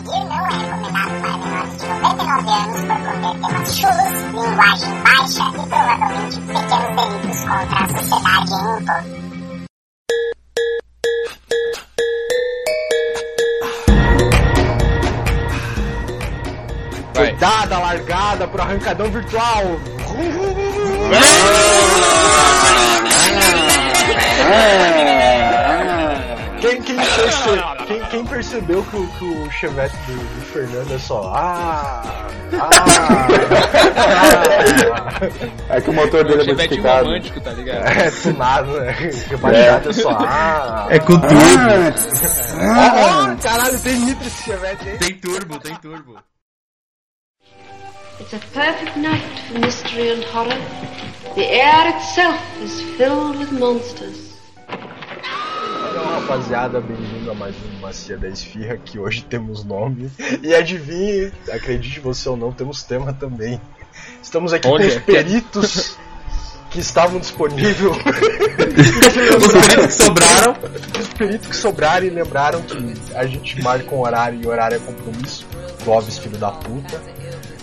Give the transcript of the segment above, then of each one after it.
seguir não é recomendado para menores de 99 anos por conter temas chulos, linguagem baixa e provavelmente pequenos delitos contra a sociedade em um todo. Vai. Dada largada pro arrancadão virtual. Quem, quem, perce- quem- quem percebeu que, o- que o chevette do, do Fernando é só ah, ah, É que o motor É dele um é modificado. romântico, tá ligado? ah, é tunado, né? Rebaixado é só ah. É com turbo. Ó, ó, caralho, tem nitro esse chevette aí. Tem turbo, tem turbo. It's a perfect night for mystery and horror. The air itself is filled with monsters. Então, rapaziada, bem-vindo a mais um Macia da Esfirra, que hoje temos nome. E adivinhe, acredite você ou não, temos tema também. Estamos aqui Olha, com os peritos que estavam disponíveis. Os peritos que sobraram. os peritos que sobraram e lembraram que a gente marca um horário e horário é compromisso. Clóvis, filho da puta.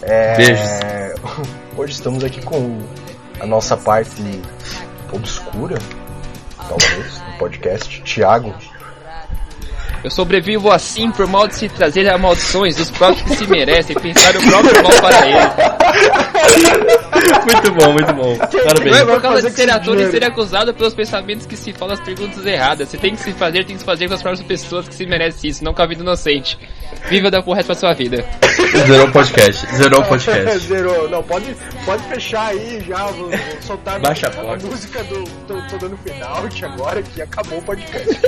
É, Beijos. Hoje estamos aqui com a nossa parte obscura, talvez, podcast. Tiago, Eu sobrevivo assim por mal de se trazer a maldições dos próprios que se merecem pensar o próprio mal para ele. Muito bom, muito bom. Não é Parabéns. por causa de ser ator e ser acusado pelos pensamentos que se falam as perguntas erradas. Você tem que se fazer, tem que se fazer com as próprias pessoas que se merecem isso, não com a vida inocente. Viva da porra pra sua vida. Zerou o podcast. Zerou o podcast. Zerou. Não, pode, pode fechar aí já. Vou, vou soltar Baixa a a, música do. Tô, tô dando final agora que acabou o podcast.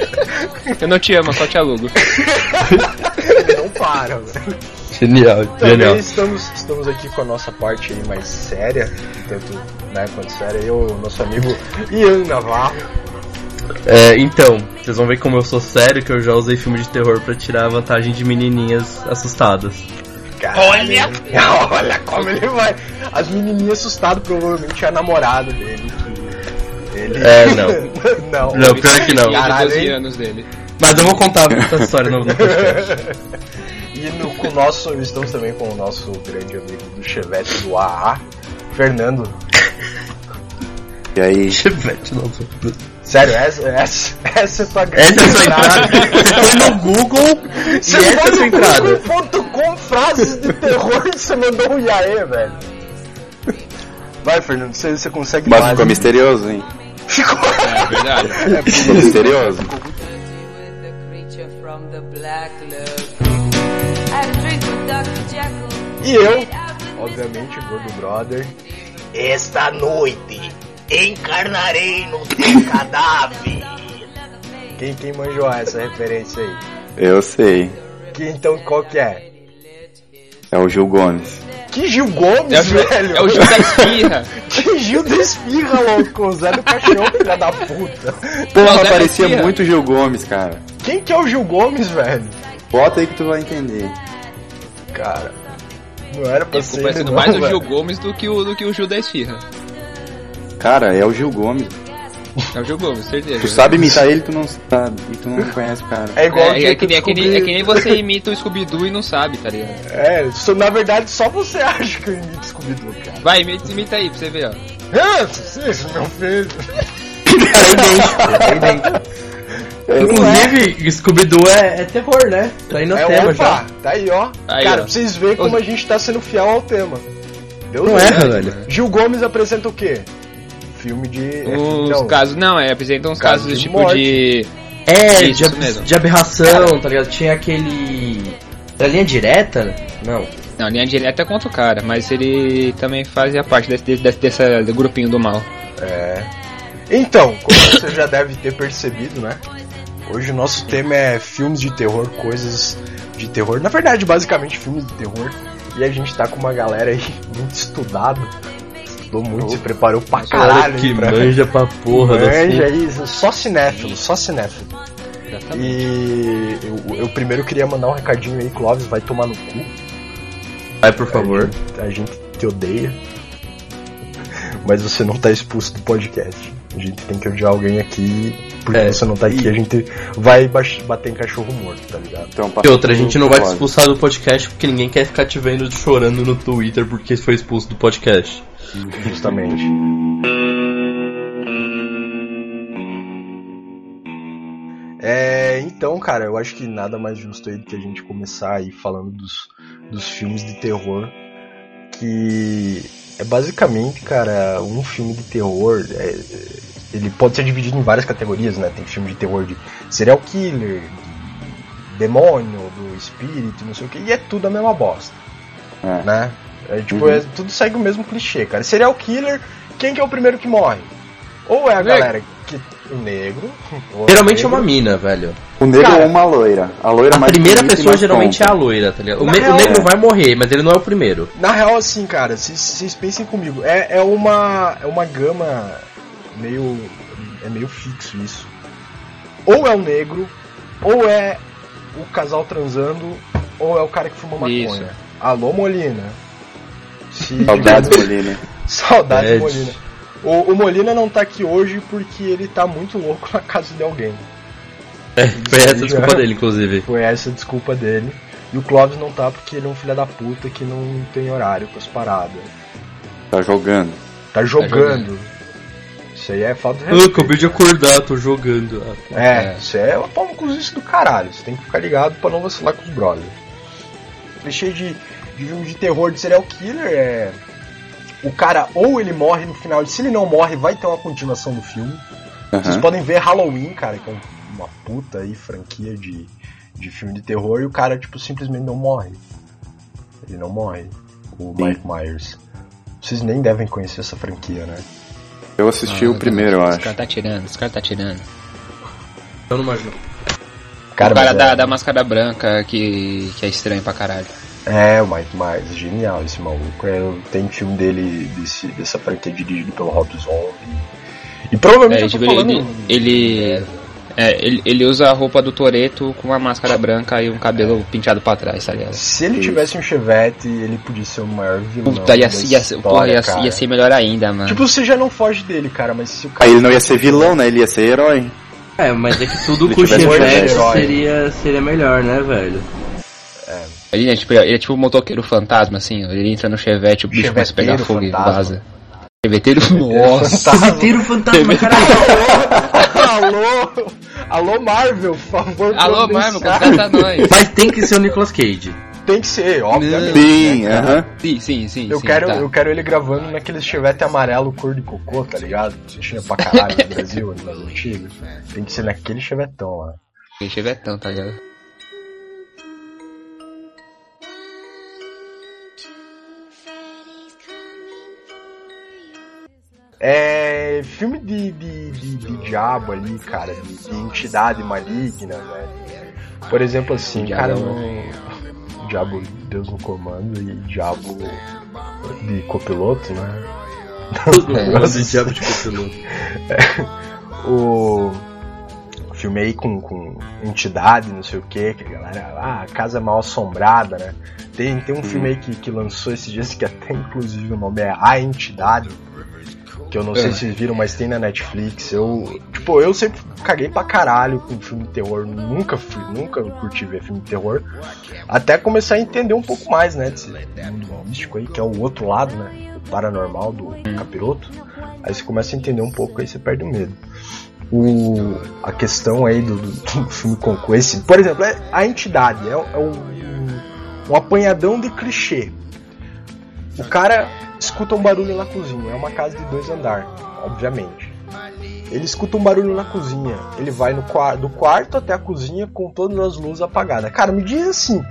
Eu não te amo, só te alugo. Não para, velho. Genial, Também genial. estamos, estamos aqui com a nossa parte aí mais séria, tanto né, quanto séria. Eu, nosso amigo Ian Navarro. É, então, vocês vão ver como eu sou sério que eu já usei filme de terror pra tirar a vantagem de menininhas assustadas. Olha! Olha como ele vai. As menininhas assustadas provavelmente é a namorada dele. Ele... É, não. não. Não, pior que não. Caralho, 12 hein? anos dele. Mas eu vou contar essa história no, no podcast. E no, com o nosso, estamos também com o nosso grande amigo do Chevette do AA, Fernando. E aí? Chevette, não. Sério, essa, essa, essa é a tua grande Essa é sua entrada. Você foi no Google e Você essa é sua entrada. Google.com frases de terror e você mandou um iaê, velho. Vai, Fernando, você, você consegue Mas mais, ficou hein? misterioso, hein? Ficou. É verdade. Ficou misterioso. the E eu, obviamente, Gordo Brother. Esta noite encarnarei no teu cadáver. Quem, quem manjou essa referência aí? Eu sei. Que, então qual que é? É o Gil Gomes. Que Gil Gomes, É o, Gil- velho? é o Gil da Espirra. Que Gil da Espirra, louco. O Zé do Caixão, filha da puta. Porra, parecia muito Gil Gomes, cara. Quem que é o Gil Gomes, velho? Bota aí que tu vai entender. Cara, não era pra Ele ser ficou parecendo mais o velho. Gil Gomes do que o, do que o Gil da Esfirra. Cara, é o Gil Gomes. É o Gil Gomes, certeza. Tu sabe imitar ele, tu não sabe. E tu não conhece o cara. É igual É, o é, que, nem- é, que nem, é que nem você imita o Scooby-Doo e não sabe, tá ligado? É, só- na verdade só você acha que eu imito Scooby-Doo, cara. Vai, imita, imita aí pra você ver, ó. Ah, isso, meu filho. Inclusive, Scooby-Doo é, é terror, né? Tá aí no É, tema opa, já. tá aí, ó. Aí, cara, ó. pra vocês verem como a gente tá sendo fiel ao tema. Deus Não erra, velho. Gil Gomes apresenta o quê? Filme de... é, Os não, casos, não, é, apresentam uns Casos casos de tipo morte. de. É, Isso, de, isso mesmo. de aberração, tá ligado? Tinha aquele. Era linha direta? Não. Não, linha direta é contra o cara, mas ele também fazia parte desse, desse, desse dessa- do grupinho do mal. É. Então, como você já deve ter percebido, né? Hoje o nosso tema é filmes de terror, coisas de terror. Na verdade, basicamente filmes de terror. E a gente tá com uma galera aí muito estudada. Estudou muito, se preparou pra caralho. que aí pra... manja pra porra do Manja assunto. aí, só cinéfilo, só cinéfilo. E eu, eu primeiro queria mandar um recadinho aí, Clóvis, vai tomar no cu. Vai, por favor. A gente te odeia. Mas você não tá expulso do podcast. A gente tem que odiar alguém aqui, porque É, você não tá aqui, e- a gente vai bater em cachorro morto, tá ligado? Então, E outra, a gente não vai te expulsar do podcast porque ninguém quer ficar te vendo chorando no Twitter porque foi expulso do podcast. Justamente. É, então, cara, eu acho que nada mais justo aí do que a gente começar aí falando dos, dos filmes de terror. Que é basicamente, cara, um filme de terror. é, ele pode ser dividido em várias categorias, né? Tem filme de terror de serial killer, de demônio, do espírito, não sei o que, e é tudo a mesma bosta. É. Né? É, tipo, Uhum. é- tudo segue o mesmo clichê, cara. Serial killer, quem que é o primeiro que morre? Ou é a Negro. galera que. O negro. é Geralmente é o uma negro. mina, velho. O negro Cara, ou uma loira. A loira A mais primeira pessoa mais geralmente é a loira, tá ligado? O, real, o negro é. vai morrer, mas ele não é o primeiro. Na real, assim, cara, vocês- vocês pensem comigo. É, é uma. É uma gama meio. É meio fixo isso. Ou é o negro, ou é o casal transando, ou é o cara que fuma maconha. Isso. Alô, Molina. Se Saudades, Molina. Saudades, Ed. Molina. O, o Molina não tá aqui hoje porque ele tá muito louco na casa de alguém. É, foi essa a desculpa dele, inclusive. Foi essa a desculpa dele. E o Clóvis não tá porque ele é um filho da puta que não tem horário pras paradas. Tá jogando. Tá jogando. jogando. Isso aí é falta de Eu acabei de acordar, tô jogando. Ah, É, É. isso é uma palma com isso do caralho. Você tem que ficar ligado pra não vacilar com os brothers. Clichê de, de filme de terror de serial killer é. O cara ou ele morre no final, e se ele não morre, vai ter uma continuação do filme. Vocês Aham. podem ver Halloween, cara, que é um- uma puta aí franquia de, de filme de terror, e o cara, tipo, simplesmente não morre. Ele não morre. O Sim. Mike Myers. Vocês nem devem conhecer essa franquia, né? Eu assisti Ah, o primeiro, eu Esse acho. cara tá tirando, esse cara tá tirando. Eu não imagino. Cara, o cara da, é- da máscara branca que, que é estranho pra caralho. É, o Mike Myers, genial esse maluco. É, tem filme dele, desse, dessa franquia dirigido pelo Rob Zombie. E provavelmente É, eu tô tipo, falando... ele, ele, é, ele, ele usa a roupa do Toreto com uma máscara branca e um cabelo pintado pra trás, tá ligado? Se ele tivesse um Chevette, ele podia ser o maior vilão Puta, ia, da ia, ia, história, porra, ia, cara. ia ser melhor ainda, mano. Tipo, você já não foge dele, cara, mas se o cara... Aí ele não ia ser vilão, né? Ele ia ser herói. É, mas é que tudo com Chevette seria, seria melhor, né, velho? Ele, é tipo, ele é tipo um motoqueiro fantasma, assim, ele entra no chevette, o bicho começa a pegar Cheveteiro fogo e fantasma. vaza. Cheveteiro, nossa. Fantasma. fantasma, caralho. alô, alô Marvel, por favor. Alô, Marvel, contrata nós. Mas tem que ser o Nicolas Cage. Tem que ser, obviamente. Sim, né, cara? aham. Sim, sim, sim. Eu sim, quero, tá. eu quero ele gravando naquele chevette amarelo cor de cocô, tá ligado? Que tinha pra caralho no Brasil, no mais antigo. Tem que ser naquele chevetão lá. Tem chevetão, tá ligado? É. Filme de, de, de, de diabo ali, cara, de, de entidade maligna, velho. Por exemplo, assim, Diabo cara, é não. Diabo Deus no comando e diabo de copiloto, né? Nossa, diabo de copiloto. o filme aí com, com entidade, não sei o que, que a galera, ah, casa mal assombrada, né? Tem, tem um filme aí que, que lançou esses dias que até inclusive o nome é A Entidade, que eu não sei É. se vocês viram, mas tem na Netflix. Eu, tipo, eu sempre caguei pra caralho com filme de terror, nunca fui, nunca curti ver filme de terror, até começar a entender um pouco mais, né, desse mundo místico aí, que é o outro lado, né, o paranormal do capiroto. Aí você começa a entender um pouco, aí você perde o medo o, a questão aí do, do, do filme com, com esse. Por exemplo, é a entidade, é, é um, um apanhadão de clichê. O cara escuta um barulho na cozinha, é uma casa de dois andares, obviamente. Ele escuta um barulho na cozinha, ele vai no do quarto até a cozinha com todas as luzes apagadas. Cara, me diz assim,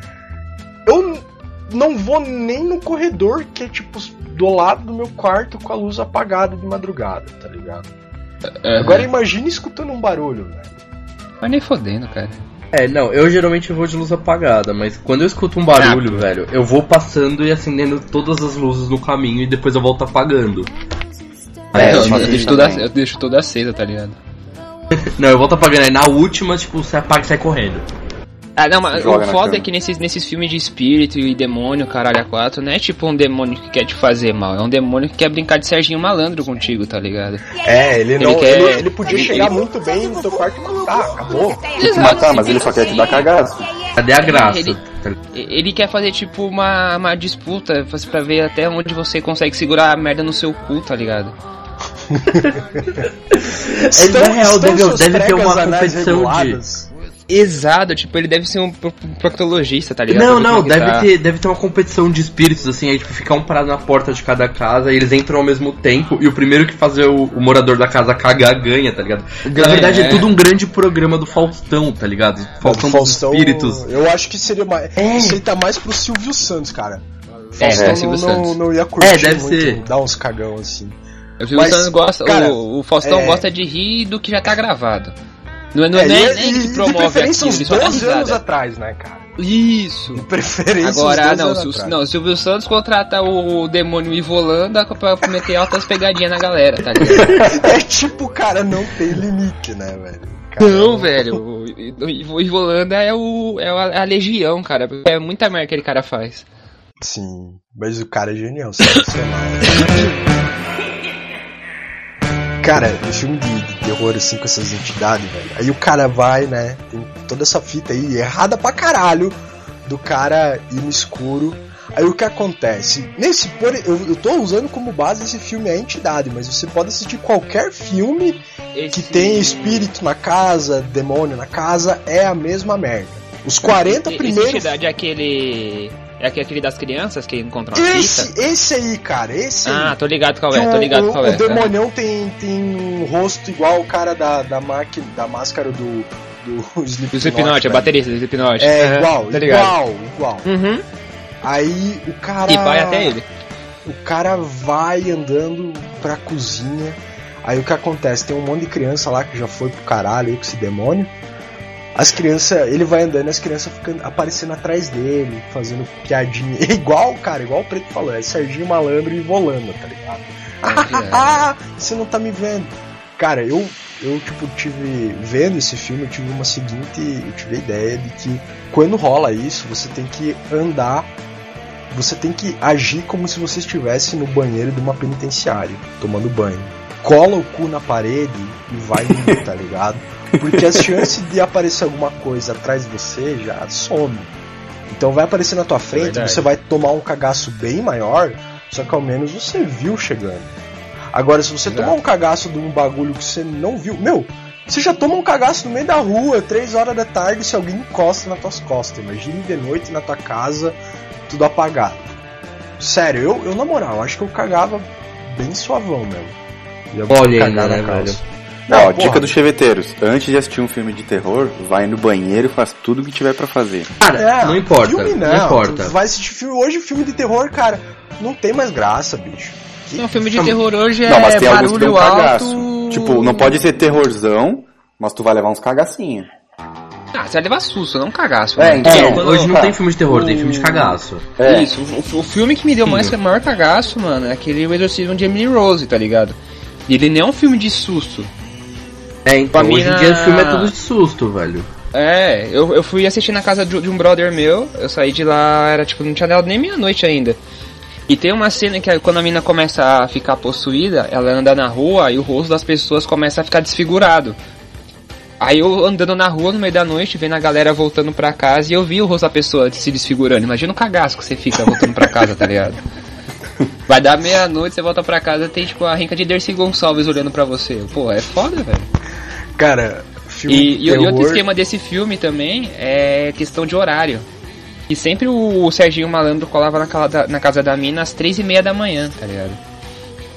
eu não vou nem no corredor que é tipo do lado do meu quarto com a luz apagada de madrugada, tá ligado? Aham. Agora imagine escutando um barulho, velho. Mas nem fodendo, cara. É, não, eu geralmente vou de luz apagada, mas quando eu escuto um barulho, velho, eu vou passando e acendendo todas as luzes no caminho e depois eu volto apagando. É, eu, eu eu deixo também. eu deixo tudo aceso, tá ligado? Não, eu volto apagando, aí na última, tipo, você apaga e sai correndo. Ah, não, mas o foda cama. é que nesses, nesses filmes de espírito e demônio, caralho, a quatro, não é tipo um demônio que quer te fazer mal, é um demônio que quer brincar de Serginho Malandro contigo, tá ligado? É, ele não. Ele, quer- ele, podia ele- chegar ele- muito bem no teu quarto e matar, acabou. Tem que matar, mas ele só quer te dar cagaço. Cadê a graça? Ele- Ele quer fazer tipo uma, uma disputa pra ver até onde você consegue segurar a merda no seu cu, tá ligado? Ele, na real, deve- deve ter uma competição de- Exato, tipo, ele deve ser um pro- proctologista, tá ligado? Não, não, é deve tá. ter, deve ter uma competição de espíritos, assim, aí tipo, ficar um parado na porta de cada casa, e eles entram ao mesmo tempo, e o primeiro que fazer o, o morador da casa cagar ganha, tá ligado? Na Ganha, verdade, é. é. tudo um grande programa do Faustão, tá ligado? Faustão, Faustão, dos espíritos. Eu acho que seria mais. É. Isso aí tá mais pro Silvio Santos, cara. É, Faustão é, não, Silvio não, Santos. não ia curtir É, deve muito, ser. dar uns cagão assim. O Silvio Mas, Santos gosta, cara, o, o Faustão é- gosta de rir do que já tá gravado. Não é, não É, é, nem, nem que promove aquilo, uns ele só dá 12 anos atrás, né, cara? Isso. De preferência Agora, uns 12 não, se o, não, o Silvio Santos contrata o demônio Ivolanda pra meter altas pegadinhas na galera, tá ligado? É tipo, cara, não tem limite, né, velho? Cara, Não, velho, o, o, o Ivolanda é, o, é a, a legião, cara. É muita merda que aquele cara faz. Sim, mas o cara é genial, sensacional. cara, em filme de, de terror, assim, com essas entidades, velho. Aí o cara vai, né? Tem toda essa fita aí, errada pra caralho, do cara ir no escuro. Aí o que acontece? Nesse, por, eu, eu tô usando como base esse filme a entidade, mas você pode assistir qualquer filme que Esse- tem espírito na casa, demônio na casa, é a mesma merda. Os 40 Esse primeiros. entidade é aquele. É aquele das crianças que encontram a Esse, fita? esse aí, cara, esse aí. Ah, tô ligado qual é, tô o- ligado o, qual o é. demonião tem, tem um rosto igual o cara da, da, máquina, da máscara do, do Slipknot. Do Slipknot, a velho. baterista do Slipknot. É, igual, tá igual, igual. Uhum. Aí o cara. E vai até ele. O cara vai andando pra cozinha. Aí o que acontece? Tem um monte de criança lá que já foi pro caralho aí com esse demônio. As crianças, ele vai andando e as crianças ficam aparecendo atrás dele, fazendo piadinha. igual, cara, igual o Preto falou, é Serginho Malandro e Volanda, tá ligado? Ah, você não tá me vendo. Cara, eu, eu tipo, tive. Vendo esse filme, eu tive uma seguinte. Eu tive a ideia de que quando rola isso, você tem que andar. Você tem que agir como se você estivesse no banheiro de uma penitenciária, tomando banho. Cola o cu na parede e vai tá ligado? Porque as chances de aparecer alguma coisa atrás de você já some. Então vai aparecer na tua frente, Verdade. você vai tomar um cagaço bem maior, só que ao menos você viu chegando. Agora, se você Exato. tomar um cagaço de um bagulho que você não viu, meu, você já toma um cagaço no meio da rua, três horas da tarde, se alguém encosta nas tuas costas. Imagine de noite na tua casa, tudo apagado. Sério, eu, eu na moral, acho que eu cagava bem suavão mesmo. Olha ainda, na né, velho? Não, Ó, porra, dica dos cheveteiros. Antes de assistir um filme de terror, vai no banheiro e faz tudo o que tiver pra fazer. Cara, É, não importa, filme não, não, importa. Tu vai assistir filme hoje, filme de terror, cara, não tem mais graça, bicho. Que- Um filme de terror hoje é não, mas tem alguns que tem um barulho alto. Tipo, não pode ser terrorzão, mas tu vai levar uns cagacinhos. Ah, você vai levar susto, não cagaço. É, né? então, É, Quando- hoje não tá. tem filme de terror, tem O- filme de cagaço. É. Isso, o, o filme que me deu mais maior cagaço, mano, é aquele O Exorcismo de Emily Rose, tá ligado? E ele nem é um filme de susto. É, então, Pra hoje mim, em dia o filme é tudo de susto, velho. É, eu, eu fui assistir na casa de, de um brother meu, eu saí de lá, era tipo, não tinha dado nem meia-noite ainda. E tem uma cena que quando a mina começa a ficar possuída, ela anda na rua e o rosto das pessoas começa a ficar desfigurado. Aí eu andando na rua no meio da noite, vendo a galera voltando pra casa e eu vi o rosto da pessoa se desfigurando. Imagina o cagaço que você fica voltando pra casa, tá ligado? Vai dar meia-noite, você volta pra casa tem tipo a rinca de Dercy Gonçalves olhando pra você. Pô, é foda, velho. Cara, filme E, e, outro esquema desse filme também é questão de horário. E sempre o Serginho Malandro colava na, cala da- na casa da mina às três e meia da manhã, tá ligado?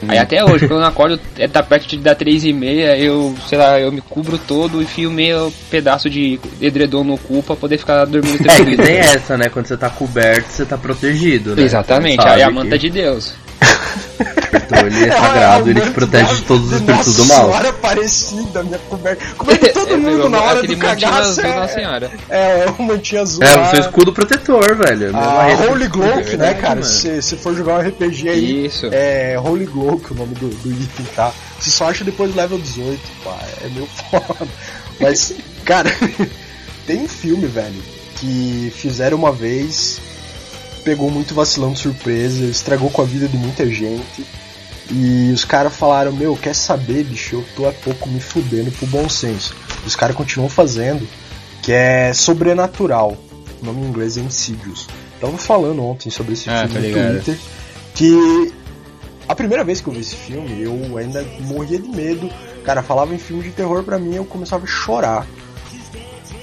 Aí até hoje, quando eu acordo, é, tá perto de dar três e meia, eu, sei lá, eu me cubro todo e fio meio pedaço de edredom no cu pra poder ficar dormindo É, que tranquilo. tem essa, né? Quando você tá coberto, você tá protegido, né? Exatamente, aí a que- manta de Deus. Ele é sagrado, ele te protege de todos os espíritos do mal. Senhora Aparecida, minha coberta. Coberta de todo É, mundo na hora do cagaço. É, Nossa Senhora. é, o mantinho azul. É, o seu escudo protetor, velho. Minha A barreira- Holy Glow, né, Verdade, cara? Se, se for jogar um RPG aí, Isso. é Holy Glow, que é o nome do, do item, tá? Você só acha depois do level 18, pá. É meio foda. Mas, cara, tem um filme, velho, que fizeram uma vez, pegou muito vacilão de surpresa, estragou com a vida de muita gente. E os caras falaram, meu, quer saber, bicho, eu tô há pouco me fudendo pro bom senso. Os caras continuam fazendo, que é Sobrenatural. O nome em inglês é Insidious. Tava falando ontem sobre esse Ah, filme tô no. Twitter, que a primeira vez que eu vi esse filme, eu ainda morria de medo. Cara, falava em filme de terror pra mim, eu começava a chorar.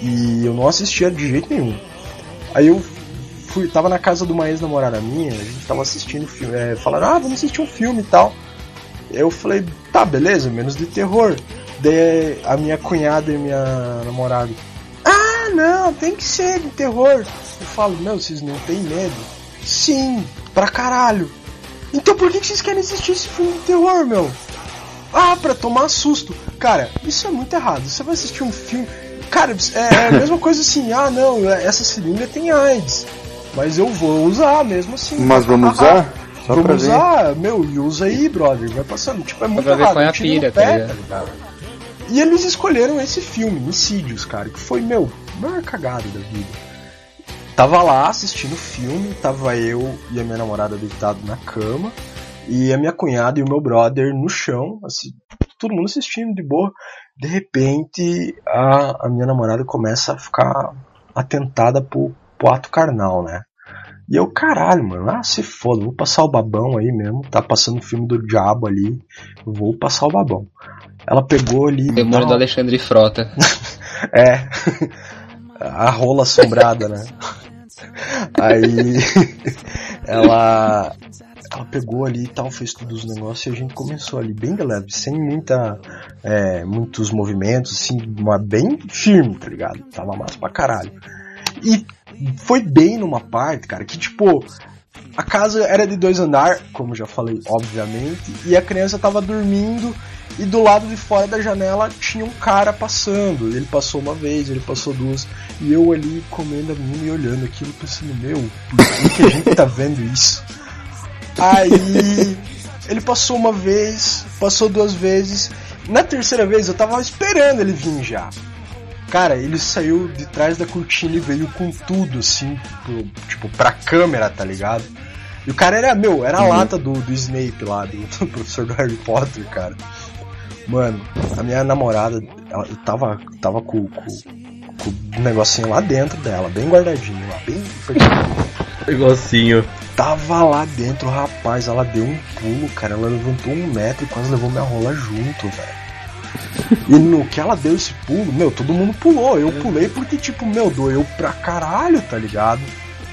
E eu não assistia de jeito nenhum. Aí eu fui, tava na casa de uma ex-namorada minha, a gente tava assistindo filme, é, falaram, ah, vamos assistir um filme e tal. Eu falei, tá, beleza, menos de terror. Daí a minha cunhada e minha namorada, ah, não, tem que ser de terror. Eu falo, meu, vocês não têm medo? Sim, pra caralho. Então por que vocês querem assistir esse filme de terror, meu? Ah, pra tomar susto. Cara, isso é muito errado. Você vai assistir um filme. Cara, é a mesma coisa assim, ah não, essa seringa tem AIDS. Mas eu vou usar mesmo assim. Mas vamos usar? Só pra Vamos ver. usar, meu, e usa aí, brother. Vai passando. Tipo, é muito pra ver errado. qual é um a pira, pé, tá ligado? ligado? E eles escolheram esse filme, Insídios, cara, que foi, meu, a maior cagada da vida. Tava lá assistindo o filme, tava eu e a minha namorada deitado na cama, e a minha cunhada e o meu brother no chão, assim, todo mundo assistindo de boa. De repente, a, a minha namorada começa a ficar atentada pro, pro ato carnal, né? E eu, caralho, mano, ah, se foda, vou passar o babão aí mesmo, tá passando o filme do diabo ali, vou passar o babão. Ela pegou ali. Demônio do Alexandre Frota. é. A rola assombrada, né? Aí ela ela pegou ali e tal, fez todos os negócios e a gente começou ali bem de leve, sem muita é, muitos movimentos, assim, bem firme, tá ligado? Tava massa pra caralho. E foi bem numa parte, cara, que tipo a casa era de dois andar, como já falei, obviamente, e a criança tava dormindo e do lado de fora da janela tinha um cara passando. Ele passou uma vez, ele passou duas, e eu ali comendo a menina e olhando aquilo, pensando, meu, por que, que a gente tá vendo isso? Aí ele passou uma vez, passou duas vezes, na terceira vez eu tava esperando ele vir já. Cara, ele saiu de trás da cortina e veio com tudo, assim, pro, tipo, pra câmera, tá ligado? E o cara era, meu, era a lata do, do Snape lá, do, do professor do Harry Potter, cara. Mano, a minha namorada, ela tava, tava com, com, com o negocinho lá dentro dela, bem guardadinho lá, bem. Negocinho. Tava lá dentro, rapaz, ela deu um pulo, cara, ela levantou um metro e quase levou minha rola junto, velho. E no que ela deu esse pulo, meu, todo mundo pulou. Eu pulei porque, tipo, meu, doeu pra caralho, tá ligado?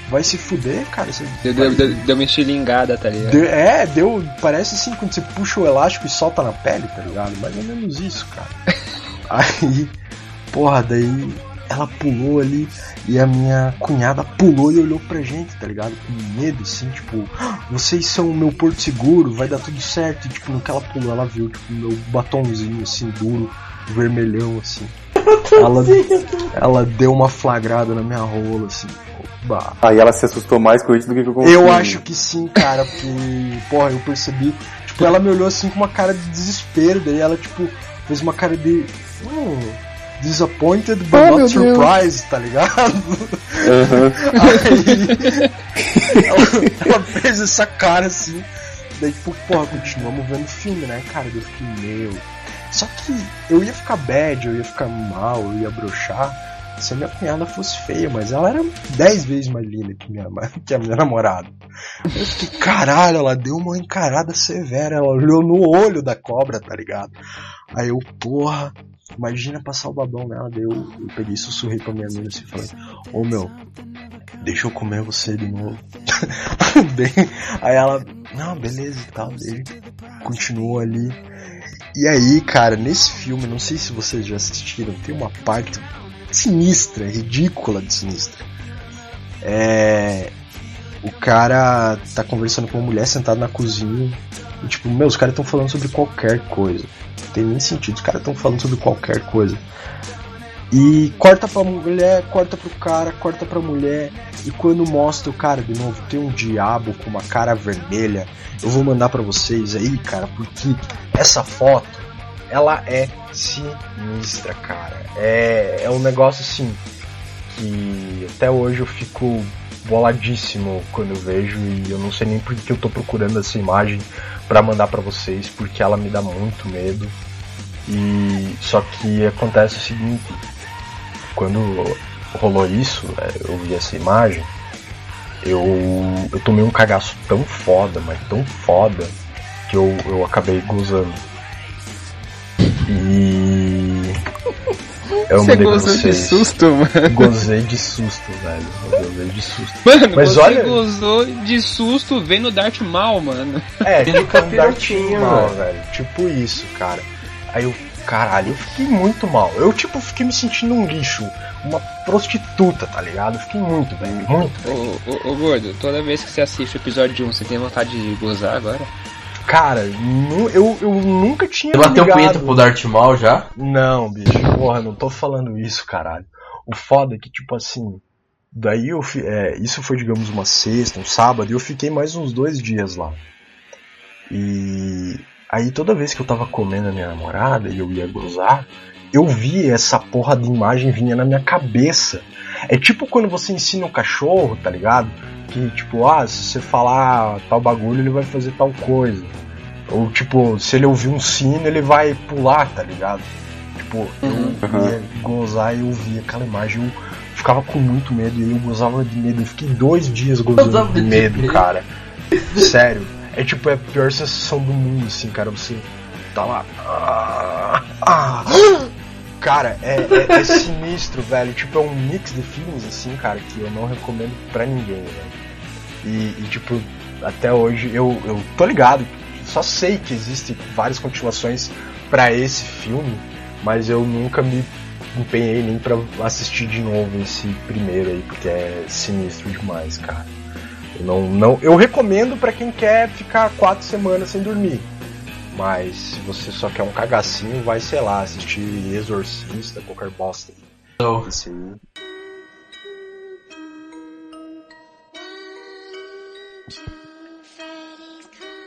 Vai se fuder, cara. Você Deu, deu, deu, deu uma estilingada, tá ligado? Deu- é, deu. Parece assim quando você puxa o elástico e solta na pele, tá ligado? Mais ou menos isso, cara. Aí, porra, daí ela pulou ali e a minha cunhada pulou e olhou pra gente, tá ligado? Com medo, assim, tipo, "Ah, vocês são o meu porto seguro, vai dar tudo certo. E, tipo, no que ela pulou, ela viu, tipo, meu batomzinho, assim, duro, vermelhão, assim. Ela, ela deu uma flagrada na minha rola, assim. Bah. Aí ela se assustou mais com isso do que com o Eu acho que sim, cara, porque, porra, eu percebi. Tipo, ela me olhou assim com uma cara de desespero, daí ela, tipo, fez uma cara de. Hum, disappointed but Oh, not surprised, tá ligado? Aham. Aí. ela, ela fez essa cara assim. Daí, tipo, porra, continuamos vendo o filme, né, cara? Daí Eu fiquei, meu. Só que eu ia ficar bad, eu ia ficar mal, eu ia broxar se a minha cunhada fosse feia, mas ela era 10 vezes mais linda que, minha, que a minha namorada. Eu fiquei, caralho, ela deu uma encarada severa, ela olhou no olho da cobra, tá ligado? Aí eu, porra, imagina passar o babão nela, daí eu, eu peguei e sussurrei pra minha amiga assim falei, ô meu, deixa eu comer você de novo. Daí- aí ela, não, beleza e tal, daí continuou ali. E aí, cara, nesse filme, não sei se vocês já assistiram, tem uma parte sinistra, ridícula de sinistra. É. O cara tá conversando com uma mulher sentada na cozinha. E tipo, meu, os caras estão falando sobre qualquer coisa. Tem nem sentido, os caras estão falando sobre qualquer coisa. E corta pra mulher, corta pro cara, corta pra mulher. E quando mostra o cara de novo, tem um diabo com uma cara vermelha. Eu vou mandar pra vocês aí, cara, porque essa foto, ela é sinistra, cara. É, é um negócio assim que até hoje eu fico boladíssimo quando eu vejo e eu não sei nem por que eu tô procurando essa imagem pra mandar pra vocês, porque ela me dá muito medo. E só que acontece o seguinte, quando rolou isso, né, eu vi essa imagem, eu, eu tomei um cagaço tão foda, mas tão foda, que eu, eu acabei gozando. E. Eu Você mandei pra gozou de vocês. susto, mano. Gozei de susto, velho. Eu gozei de susto. Mano, Mas você olha- gozou de susto vendo Darth Maul, mano. É, Ele tipo um Darth capirotinho, mal, velho. Tipo isso, cara. Aí eu, caralho, eu fiquei muito mal. Eu, tipo, fiquei me sentindo um lixo. Uma prostituta, tá ligado? Eu fiquei muito, velho. Muito. Ô, ô, ô, gordo, toda vez que você assiste o episódio 1, você tem vontade de gozar agora? Cara, nu- eu, eu nunca tinha. Você bateu ligado. punheta pro Darth Maul já? Não, bicho, porra, não tô falando isso, caralho. O foda é que, tipo assim, daí eu fi- é, isso foi, digamos, uma sexta, um sábado, e eu fiquei mais uns dois dias lá. E aí toda vez que eu tava comendo a minha namorada e eu ia gozar, eu vi essa porra de imagem vinha na minha cabeça. É tipo quando você ensina um cachorro, tá ligado? Que tipo, ah, se você falar tal bagulho, ele vai fazer tal coisa. Ou tipo, se ele ouvir um sino, ele vai pular, tá ligado? Tipo, eu ia gozar e eu via aquela imagem, eu ficava com muito medo e eu gozava de medo. Eu fiquei dois dias gozando de medo. cara. Sério. É tipo, é a pior sensação do mundo, assim, cara. Você tá lá. ah, ah. Cara, é, é- é sinistro, velho. Tipo, é um mix de filmes, assim, cara, que eu não recomendo pra ninguém, velho. E, e, tipo, até hoje eu, eu tô ligado, só sei que existem várias continuações pra esse filme, mas eu nunca me empenhei nem pra assistir de novo esse primeiro aí, porque é sinistro demais, cara. Eu não, não, eu recomendo pra quem quer ficar quatro semanas sem dormir. Mas se você só quer um cagacinho, vai, sei lá, assistir Exorcista, qualquer bosta. Não. Esse aí.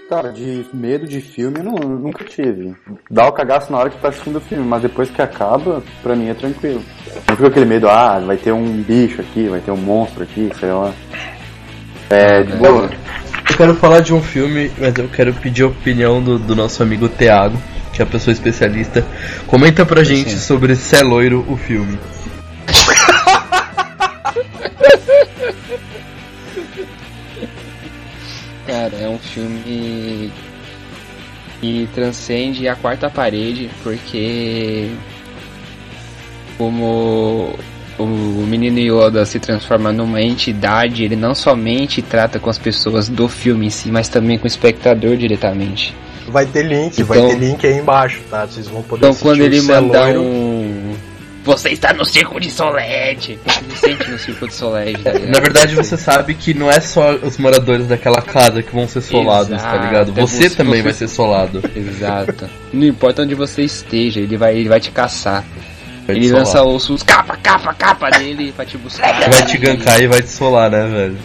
Cara, de medo de filme eu não- nunca tive. Dá o cagaço na hora que tá assistindo o filme, mas depois que acaba, pra mim é tranquilo. Não fica aquele medo, ah, vai ter um bicho aqui, vai ter um monstro aqui, sei lá. É, de boa. Eu quero falar de um filme, mas eu quero pedir a opinião do, do nosso amigo Thiago, que é a pessoa especialista. Comenta pra gente Sim. sobre Cé Loiro, o filme. Cara, é um filme que transcende a quarta parede, porque como o menino Yoda se transforma numa entidade, ele não somente trata com as pessoas do filme em si, mas também com o espectador diretamente. Vai ter link, vai Então- ter link aí embaixo, tá? Vocês vão poder Então quando ele mandar Loiro. um. Você está no circo de se sente no circo de Solete, tá ligado? Na verdade, você sabe que não é só os moradores daquela casa que vão ser solados, tá Exato, ligado? é Você você- também você- vai ser solado. Exato. Não importa onde você esteja, ele vai, ele vai te caçar. Ele solar. lança ossos capa, capa, capa dele pra te buscar. Vai te gankar e vai te solar, né, velho?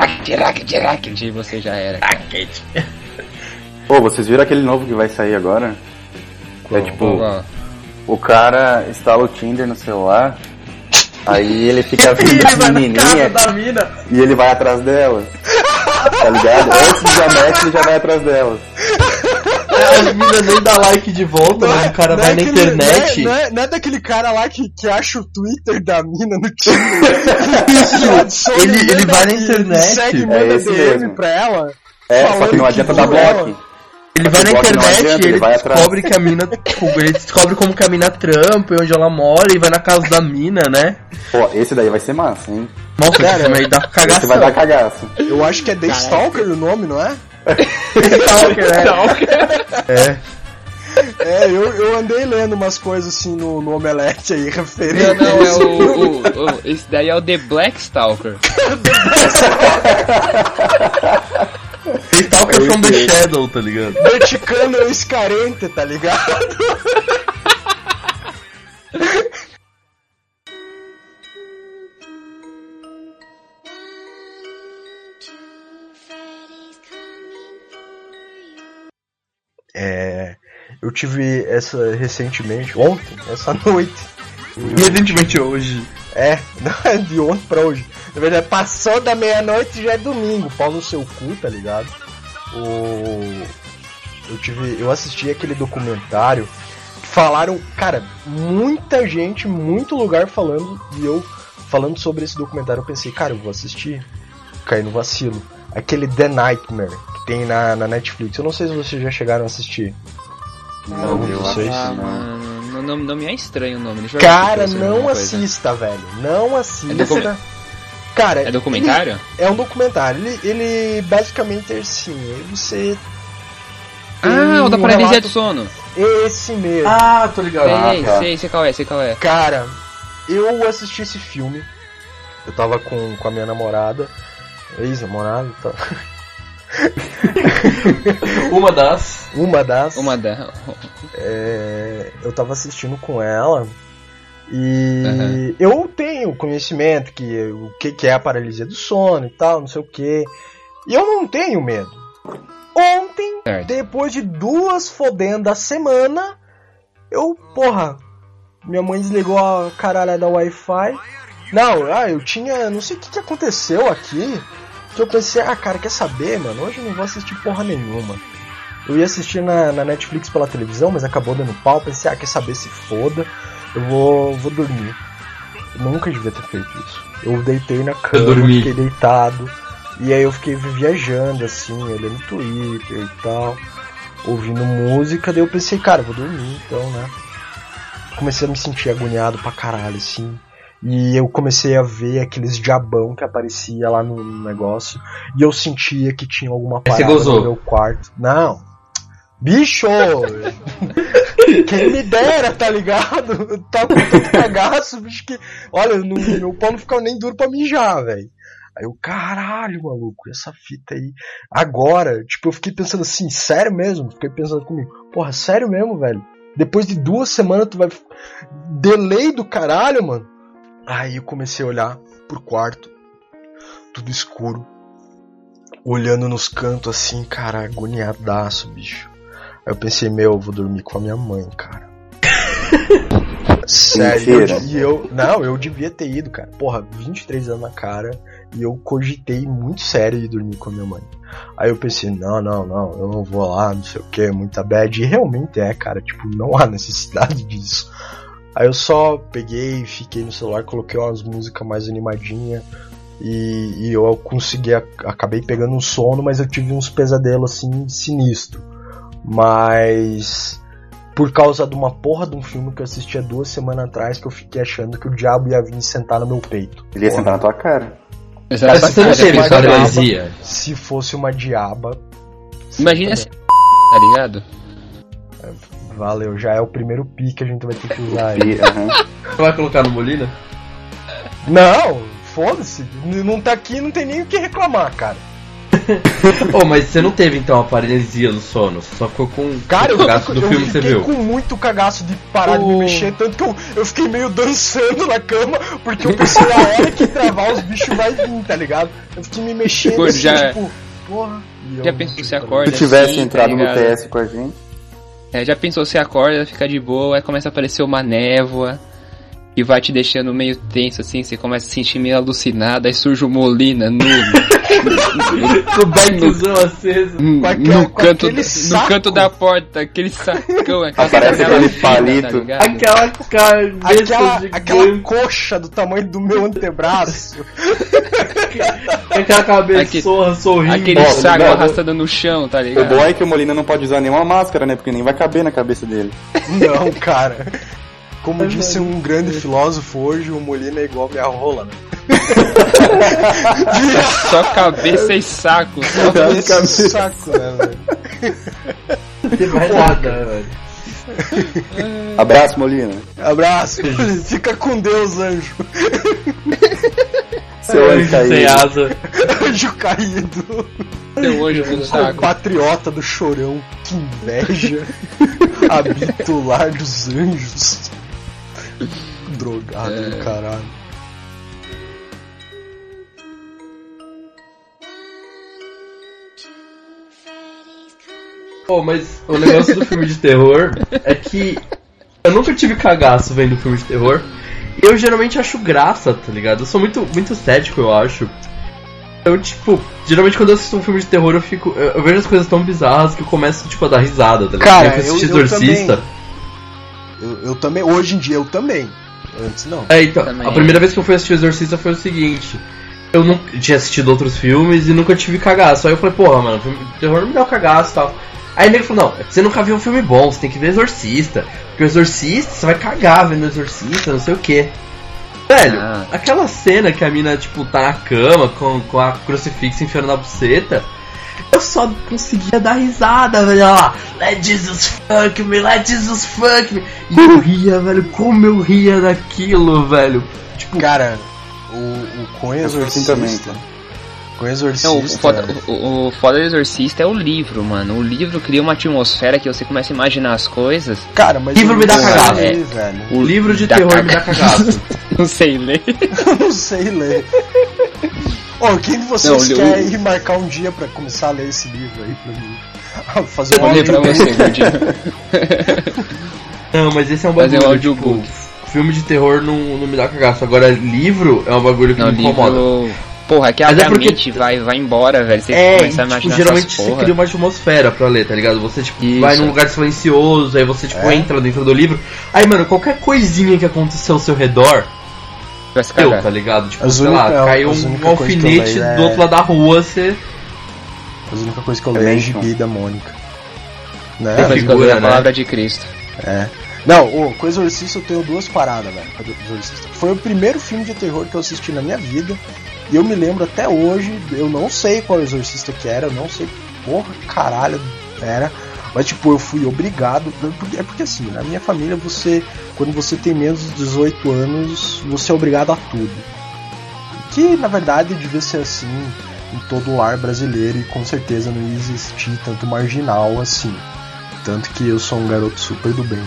Racket, racket, racket, e você já era. cara. Pô, vocês viram aquele novo que vai sair agora? É tipo, o cara instala o Tinder no celular, aí ele fica vendo as menininhas e ele vai atrás delas. Tá ligado? Antes de dar match, ele já vai atrás delas. As minas nem dá like de volta, mas o cara não vai é na aquele- internet. Não é, não é- não é daquele cara lá que, que acha o Twitter da mina no Tinder. Isso, Ele- ele vai na internet. Segue, É manda esse DM mesmo. pra ela. É, só que não adianta dar bloco. Ele vai na não internet adianta, e ele ele vai descobre que a mina, ele descobre como que a mina trampa e onde ela mora e vai na casa da mina, né? Pô, esse daí vai ser massa, hein? Nossa, Cara, esse filme aí dá Esse vai dar cagaço. Eu acho que é The Stalker o nome, não é? É. É, eu, eu andei lendo umas coisas assim no, no Omelete aí, referente. Não, não, é o, o- o- Esse daí é o The Black Stalker. Stalker from the Shadow, tá ligado? Verticano escarente, tá ligado? É, eu tive essa recentemente, ontem, essa noite. Recentemente hoje. É, não é de ontem pra hoje. Na verdade, passou da meia-noite e já é domingo. Pau no seu cu, tá ligado? O... Eu tive. Eu assisti aquele documentário. Falaram, cara, muita gente, muito lugar falando, e eu falando sobre esse documentário, eu pensei, cara, eu vou assistir. Caí no vacilo. Aquele The Nightmare, que tem na, na Netflix. Eu não sei se vocês já chegaram a assistir. Não, eu acho que Ah, não. não, não, não me é estranho o nome. Deixa Cara, não coisa. assista, velho. Não assista. É docu- Cara, É documentário? ele- é um documentário. Ele, ele basicamente é assim, você. Ah, o da paralisia relato- do sono. Esse mesmo. Ah, tô ligado. sei, tá. sei, sei qual é, sei qual é. Cara, eu assisti esse filme. Eu tava com, com a minha namorada. Ex-namorada, tá? Uma das. uma das. Uma da. é, eu tava assistindo com ela e Aham. eu tenho conhecimento que o que, que é a paralisia do sono e tal, não sei o que. E eu não tenho medo. Ontem, Certo. depois de duas fodendas a semana, eu, porra, minha mãe desligou a caralha da Wi-Fi. Não, ah, eu tinha. Não sei o que, que aconteceu aqui. Que eu pensei, ah, cara, quer saber, mano? Hoje eu não vou assistir porra nenhuma. Eu ia assistir na, na Netflix pela televisão, mas acabou dando pau. Pensei, ah, quer saber se foda. Eu vou, vou dormir. Eu nunca devia ter feito isso. Eu deitei na cama, fiquei deitado. E aí eu fiquei viajando, assim, olhando Twitter e tal. Ouvindo música. Daí eu pensei, cara, eu vou dormir então, né? Comecei a me sentir agoniado pra caralho, assim. E eu comecei a ver aqueles diabão que aparecia lá no negócio. E eu sentia que tinha alguma parada no meu quarto. Não. Bicho! Quem me dera, tá ligado? Eu tava com tanto cagaço, bicho, que. Olha, no, meu pau não ficava nem duro pra mijar, velho. Aí eu, caralho, maluco, essa fita aí. Agora, tipo, eu fiquei pensando assim, sério mesmo? Fiquei pensando comigo, porra, sério mesmo, velho? Depois de duas semanas tu vai. Delay do caralho, mano. Aí eu comecei a olhar pro quarto, tudo escuro. Olhando nos cantos assim, cara, agoniadaço, bicho. Aí eu pensei, meu, eu vou dormir com a minha mãe, cara. Sério, Mentira. e eu. Não, eu devia ter ido, cara. Porra, 23 anos na cara. E eu cogitei muito sério de dormir com a minha mãe. Aí eu pensei, não, não, não, eu não vou lá, não sei o que, muita bad. E realmente é, cara, tipo, não há necessidade disso. Aí eu só peguei, fiquei no celular, coloquei umas músicas mais animadinhas. E, e eu consegui, ac- acabei pegando um sono, mas eu tive uns pesadelos assim, sinistro. Mas por causa de uma porra de um filme que eu assisti há duas semanas atrás, que eu fiquei achando que o diabo ia vir sentar no meu peito. Ele ia Porra. sentar na tua cara. Mas não Essa teve mais paralisia? Se fosse uma diaba. Imagina essa. Tá ligado? Valeu, já é o primeiro pi que a gente vai ter que usar aí. Você vai colocar no Molina? Não, foda-se. Não tá aqui, não tem nem o que reclamar, cara. Ô, mas você não teve então a paralisia do sono? Você só ficou com Cara, o eu, gasto do eu filme que você fiquei viu. com muito cagaço de parar de me mexer, tanto que eu, eu fiquei meio dançando na cama, porque eu pensei a hora que travar os bichos vai vir, tá ligado? Eu fiquei me mexendo assim, já- tipo, porra. e eu Já pensou que você tá acorda? Se tivesse assim, entrado tá no? TS com a gente, É, já pensou, você acorda, fica de boa, aí começa a aparecer uma névoa e vai te deixando meio tenso assim, você começa a se sentir meio alucinado, aí surge o Molina no, Com o beckzão aceso. no, Com aquele- no canto, no canto da porta, aquele sacão, Aparece aquele fina, palito. Tá? Aquela cabeça Aquela, gigante. aquela coxa do tamanho do meu antebraço. Aquela cabeçorra sorrindo. Aquele saco ligado? arrastando no chão, tá o ligado? bom é que o Molina não pode usar nenhuma máscara, né? Porque nem vai caber na cabeça dele. Não, cara. Como disse um grande filósofo hoje, o Molina é igual minha rola, né? Só cabeça e saco. Só Esse saco, né, velho? Vai nada, velho. Abraço, Molina. Abraço. Fica com Deus, anjo. Seu anjo Sem caído. asa. Anjo caído. Seu anjo com saco. Patriota do chorão. Que inveja. Habita o lar dos anjos. Drogado É. do caralho. Pô, mas o negócio do filme de terror é que eu nunca tive cagaço vendo filme de terror. Eu geralmente acho graça, tá ligado? Eu sou muito, muito cético, eu acho. Eu, tipo, geralmente quando eu assisto um filme de terror, eu fico. Eu, eu vejo as coisas tão bizarras que eu começo, tipo, a dar risada, tá ligado? Cara, eu assisti eu- eu Exorcista. Eu, eu também, hoje em dia eu também. Antes não. É, então, Também. a primeira vez que eu fui assistir Exorcista foi o seguinte. Eu não tinha assistido outros filmes e nunca tive cagaço. Aí eu falei, porra, mano, filme de terror não me dá cagaço e tal. Aí ele falou, não, é você nunca viu um filme bom, você tem que ver Exorcista. Porque o Exorcista, você vai cagar vendo Exorcista, não sei o que. Velho, Ah. aquela cena que a mina, tipo, tá na cama com, com a crucifixo enfiando na buceta. Eu só conseguia dar risada, velho. Olha lá, let Jesus fuck me, let Jesus fuck me. E eu ria, velho, como eu ria daquilo, velho. Tipo, Cara, o, o com assim Exorcista. também, cara. Com Exorcista. Não, o, foda, o, o foda do Exorcista é o livro, mano. O livro cria uma atmosfera que você começa a imaginar as coisas. Cara, mas Livro me dá cagada. ler, velho. o livro de terror me caga- dá cagaço. Não sei ler. Não sei ler. Ô, quem de vocês Não, quer eu- ir marcar um dia pra começar a ler esse livro aí pra mim? Fazer Eu vou um ler pra audiobook. você, Gordinho. Não, mas esse é um Fazer um bagulho, audiobook. tipo, filme de terror não, não me dá cagaço. Agora, livro é um bagulho que Não, me incomoda. livro. Porra, é que a Mas é minha porque- mente vai, vai embora, velho. Você É, começa a e, tipo, imaginar geralmente essas você cria uma atmosfera pra ler, tá ligado? Você, tipo, Isso. vai num lugar silencioso, aí você, tipo, É. entra dentro do livro. Aí, mano, qualquer coisinha que aconteceu ao seu redor, Vai se deu, cagar. tá ligado? Tipo, As sei única- lá, caiu um eu alfinete leio é- do outro lado da rua, você... A única coisa que eu leio é gibi da Mônica. Né? Eu figura, a né? palavra de Cristo. É. Não, o com Exorcista eu tenho duas paradas, velho. Foi o primeiro filme de terror que eu assisti na minha vida. E eu me lembro até hoje, eu não sei qual exorcista que era, eu não sei porra caralho era. Mas tipo, eu fui obrigado. É porque assim, na minha família você. Quando você tem menos de 18 anos, você é obrigado a tudo. Que na verdade devia ser assim em todo o lar brasileiro e com certeza não ia existir tanto marginal assim. Tanto que eu sou um garoto super do bem.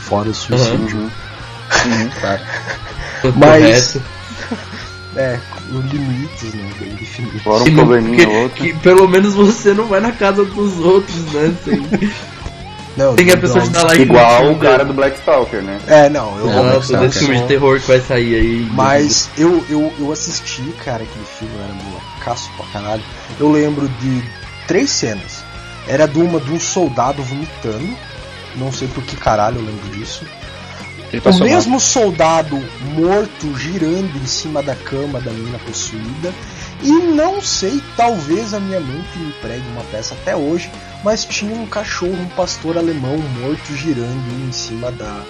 Fora o suicídio. Uhum, claro. Mas- Correto. É, os limites, né? Bem definidos. Fora Que um não- probleminha que- ou outro. que pelo menos você não vai na casa dos outros, né? Sem, Não, sem a não, pessoa te não. dar like Igual o cara do Black Stalker, né? É, não, eu vou Nossa, pensar desse que filme de terror que vai sair aí. Mas eu, eu, eu assisti, cara, aquele filme, era molecaço pra caralho. Eu lembro de três cenas. Era de uma de um soldado vomitando. Não sei por que caralho eu lembro disso. Ele O mesmo soldado morto girando em cima da cama da menina possuída. E não sei, talvez a minha mente me pregue uma peça até hoje, mas tinha um cachorro, um pastor alemão morto girando em cima da,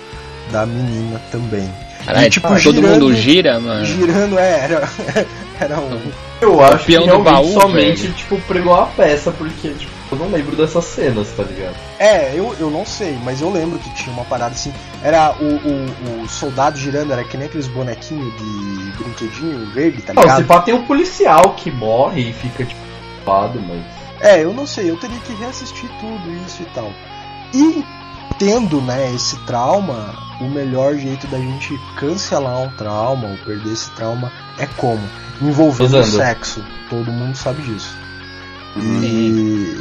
da menina também. Caralho, E, tipo, todo girando- mundo gira, mano. Girando, é, era, era um. Eu acho que peão do baú, somente, velho. tipo, pregou a peça, porque, tipo, eu não lembro dessas cenas, tá ligado? É, eu, eu não sei, mas eu lembro que tinha uma parada assim. Era o, o, o soldado girando, era que nem aqueles bonequinhos de brinquedinho verde, tá Não, ligado? se pá, tem um policial que morre e fica, tipo, ocupado, mas... É, eu não sei, eu teria que reassistir tudo isso e tal. E tendo, né, esse trauma, o melhor jeito da gente cancelar um trauma ou perder esse trauma é como? Envolvendo o Usando. sexo. Todo mundo sabe disso. E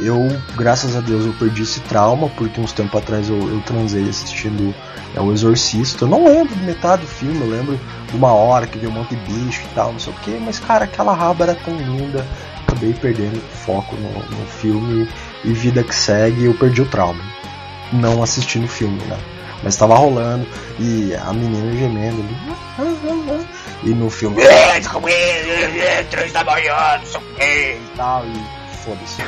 eu, graças a Deus, eu perdi esse trauma, porque uns tempos atrás eu, eu transei assistindo é, O Exorcista. Eu não lembro de metade do filme, eu lembro uma hora que viu um monte de bicho e tal, não sei o que, mas cara, aquela raba era tão linda, acabei perdendo foco no, no filme e vida que segue, eu perdi o trauma. Não assistindo o filme, né? Mas tava rolando e a menina gemendo ali. E no filme. "É, Três da manhã, não sei o que e tal. E foda-se.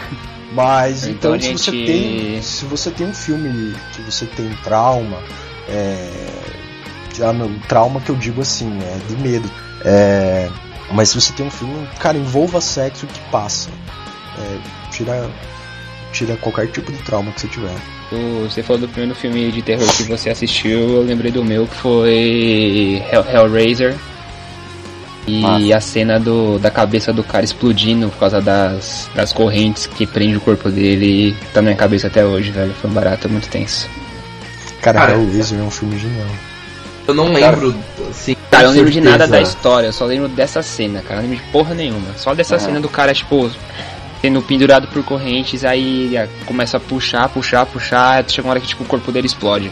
Mas Então então, se você gente- tem. Se você tem um filme que você tem trauma, é. já no- trauma que eu digo assim, é de medo. É. Mas se você tem um filme, cara, envolva sexo que passa. É, tira. Tira qualquer tipo de trauma que você tiver. Você falou do primeiro filme de terror que você assistiu, eu lembrei do meu que foi Hell, Hellraiser. E Massa. a cena do, da cabeça do cara explodindo por causa das, das correntes que prende o corpo dele tá na minha cabeça até hoje, velho. Foi um barato, muito tenso. Cara, Cara, Hellraiser é um filme genial. Eu não lembro, assim... Cara, eu não lembro de nada da história, eu só lembro dessa cena, cara. Eu não lembro de porra nenhuma. Só dessa Ah. cena do cara, tipo, sendo pendurado por correntes, aí começa a puxar, puxar, puxar, até chega uma hora que tipo, o corpo dele explode.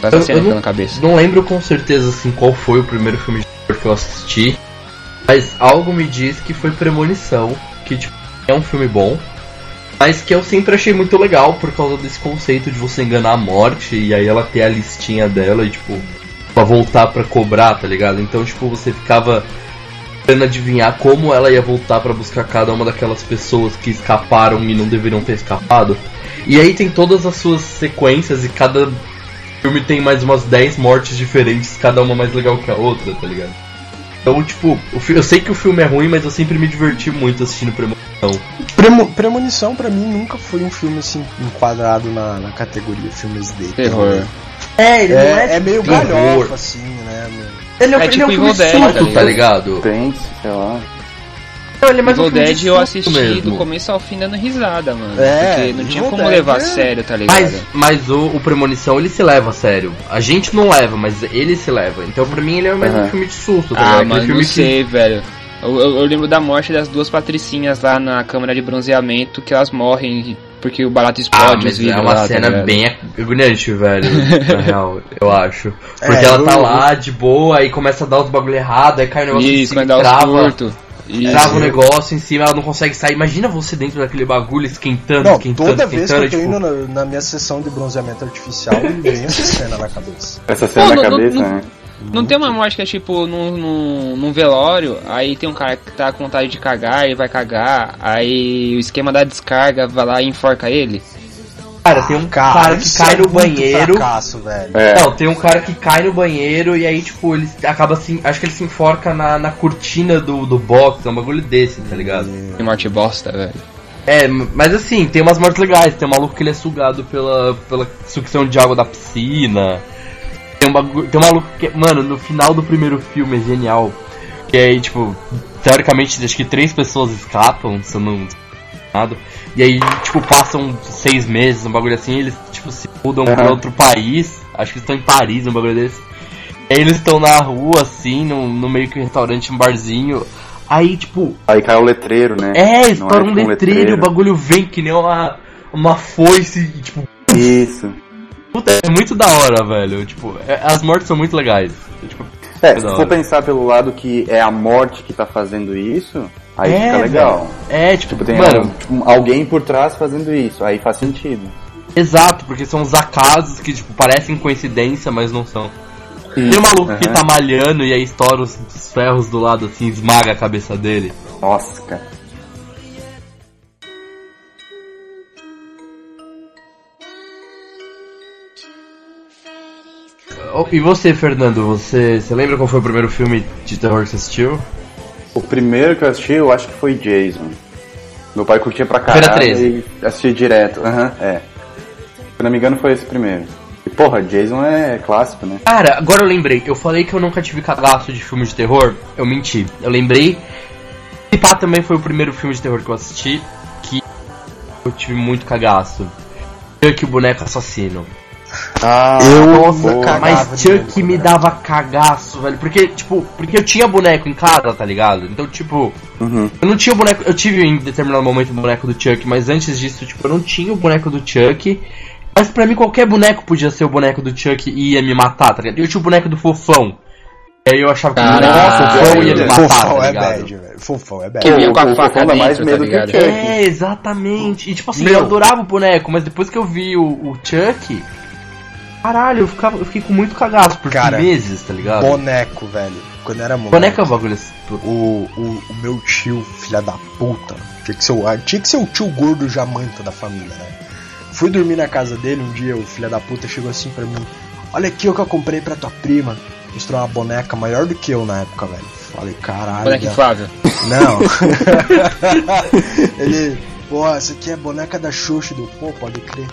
Com essa Eu- cena eu tá não- na cabeça. Não lembro com certeza assim qual foi o primeiro filme de que eu assisti, mas algo me diz que foi Premonição, que tipo, é um filme bom, mas que eu sempre achei muito legal por causa desse conceito de você enganar a morte e aí ela ter a listinha dela e tipo, pra voltar pra cobrar, tá ligado? Então, tipo, você ficava tentando adivinhar como ela ia voltar pra buscar cada uma daquelas pessoas que escaparam e não deveriam ter escapado. E aí tem todas as suas sequências e cada filme tem mais umas 10 mortes diferentes, cada uma mais legal que a outra, tá ligado? Então, tipo, o fi- eu sei que o filme é ruim, mas eu sempre me diverti muito assistindo Premonição. Premo- Premonição pra mim nunca foi um filme assim enquadrado na, na categoria filmes de Terror. É, ele É, é meio terror. galhofa assim, né? meu? Ele é, É ele tipo é um filme Evil Dead, solto, tá ligado? Tense, sei lá. Não, ele é mais um Evil filme de Dead eu susto assisti mesmo. do começo ao fim dando risada, mano. É, porque não tinha Evil como Dead levar a é- sério, tá ligado? Mas, mas o, o Premonição ele se leva a sério. A gente não leva, mas ele se leva. Então pra mim ele é mais um Aham. filme de susto, tá Ah, ligado? Aquele mano, filme não sei, velho. Eu, eu- eu lembro da morte das duas patricinhas lá na câmara de bronzeamento, que elas morrem porque o barato Ah, explode os mas é uma lá, tá cena ligado? bem agoniante, velho, na real, eu acho. Porque É, ela eu- tá lá de boa, aí começa a dar os bagulho errado, aí cai o negócio Isso, cima, vai dar os trava, curtos. Isso. trava o negócio em cima, ela não consegue sair. Imagina você dentro daquele bagulho esquentando, Não, esquentando, toda vez que esquentando, eu tô tipo, indo na, na minha sessão de bronzeamento artificial, me vem essa cena na cabeça. Essa cena Pô, na não- cabeça, não- né? Não tem uma morte que é tipo num, num, num velório, aí tem um cara que tá com vontade de cagar, ele vai cagar, aí o esquema da descarga vai lá e enforca ele. Cara, tem um cara, que isso cai é no banheiro. Fracasso, velho. É. Não, tem um cara que cai no banheiro e aí, tipo, ele acaba assim. Acho que ele se enforca na, na cortina do, do box, é um bagulho desse, tá ligado? Que morte bosta, velho. É, mas assim, tem umas mortes legais. Tem um maluco que ele é sugado pela, pela sucção de água da piscina. Tem um, bagulho, tem um maluco que. Mano, no final do primeiro filme é genial. Que aí, tipo, teoricamente, acho que três pessoas escapam, se eu não. Nada. E aí, tipo, passam seis meses, um bagulho assim, eles, tipo, se mudam pra Aham. outro país. Acho que estão em Paris, um bagulho desse. E aí eles estão na rua, assim, no, no meio que um restaurante, um barzinho. Aí, tipo, Aí cai o letreiro, né? é, Não estoura um tipo letreiro, o bagulho vem que nem uma, uma foice, e, tipo, Isso. puta, é muito da hora, velho. Tipo, é- as mortes são muito legais. Tipo, É, da se for pensar pelo lado que é a morte que tá fazendo isso, aí É, fica legal. velho. é, tipo, Tipo, tem mano, um- alguém por trás fazendo isso, aí faz sentido. exato, porque são os acasos que, tipo, parecem coincidência, mas não são. Tem um maluco que Aham. tá malhando e aí estoura os, os ferros do lado, assim, esmaga a cabeça dele. Nossa, cara. Oh, E você, Fernando, você, você lembra qual foi o primeiro filme de terror que você assistiu? O primeiro que eu assisti, eu acho que foi Jason. Meu pai curtia pra caralho Feira 13. e assistia direto. Aham, é. Se não me engano foi esse primeiro. E porra, Jason é clássico, né? Cara, agora eu lembrei. Eu falei que eu nunca tive cagaço de filme de terror. Eu menti. Eu lembrei. E pá, também foi o primeiro filme de terror que eu assisti. Que eu tive muito cagaço. Chuck o boneco assassino. Ah, Eu nossa, cagava Mas Chuck me boneco. dava cagaço, velho. Porque, tipo, porque eu tinha boneco em casa, tá ligado? Então, tipo, Uhum. eu não tinha o boneco. Eu tive em determinado momento o boneco do Chuck, mas antes disso, tipo, eu não tinha o boneco do Chuck. Mas pra mim qualquer boneco podia ser o boneco do Chuck e ia me matar, tá ligado? Eu tinha o boneco do fofão. E aí eu achava que o boneco do Caralho, fofão ia me matar, Fofão tá é ligado? bad, velho. Fofão é Que bad. vinha o- com a o faca Fofão dá mais tá medo que o? Chuck. É, exatamente. E tipo assim, Meu. eu adorava o boneco, mas depois que eu vi o, o Chuck. Caralho, eu, ficava, eu fiquei com muito cagaço por Cara, meses, tá ligado? Boneco, velho. Quando era moleque. Boneco é um bagulho assim. O, o, o meu tio, filha da puta, tinha que, ser o, ah, tinha que ser o tio gordo jamanta da família, né? Fui dormir na casa dele um dia, o filho da puta chegou assim pra mim: Olha aqui o que eu comprei pra tua prima. Mostrou uma boneca maior do que eu na época, velho. Falei, caralho. Boneco velho. inflável. Não. Ele, pô, essa aqui é boneca da Xuxa. Do, pô, pode crer.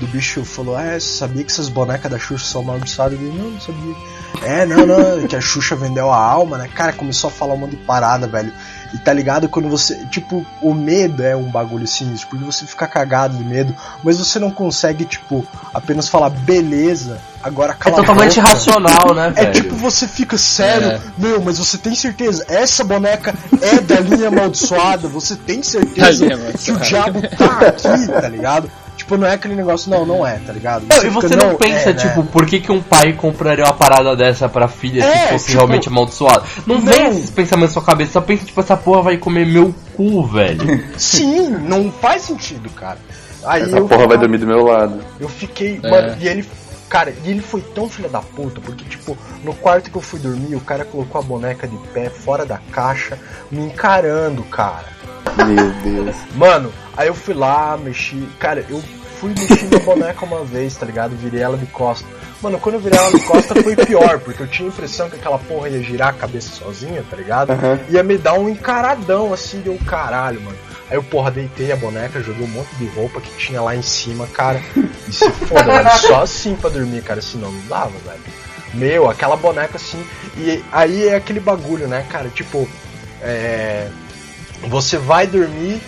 Do bicho falou, ah, você sabia que essas bonecas da Xuxa são amaldiçoadas? Eu não, não sabia. É, não, não, que a Xuxa vendeu a alma, né? Cara, começou a falar um monte de parada, velho. E tá ligado quando você. Tipo, o medo é um bagulho sinistro, porque você fica cagado de medo, mas você não consegue, tipo, apenas falar, beleza, agora É cala a totalmente racional, né, É velho? tipo, você fica sério, É. meu, mas você tem certeza? Essa boneca é da linha amaldiçoada? Você tem certeza que o diabo tá aqui, tá ligado? Tipo, tipo, não é aquele negócio, não, não é, tá ligado? Não, e você fica, não, pensa, é, né? tipo, por que, que um pai compraria uma parada dessa pra filha É, se fosse tipo, realmente amaldiçoado? Não, não. vem esses pensamentos na sua cabeça, só pensa, tipo, essa porra vai comer meu cu, velho. Sim, não faz sentido, cara. Aí Essa eu porra vai dormir do meu lado. Eu fiquei. É. Mano, e ele. Cara, e ele foi tão filha da puta, porque, tipo, no quarto que eu fui dormir, o cara colocou a boneca de pé fora da caixa, me encarando, cara. Meu Deus. Mano, aí eu fui lá, mexi. Cara, eu fui mexer na boneca uma vez, tá ligado? Virei ela de costa. Mano, quando eu virei ela de costa foi pior, porque eu tinha a impressão que aquela porra ia girar a cabeça sozinha, tá ligado? Aham. Ia me dar um encaradão assim, deu um caralho, mano. Aí eu, porra, deitei a boneca, joguei um monte de roupa que tinha lá em cima, cara. E se foda, velho. Só assim pra dormir, cara, senão não dava, velho. Meu, aquela boneca assim. E aí é aquele bagulho, né, cara? Tipo, é. Você vai dormir,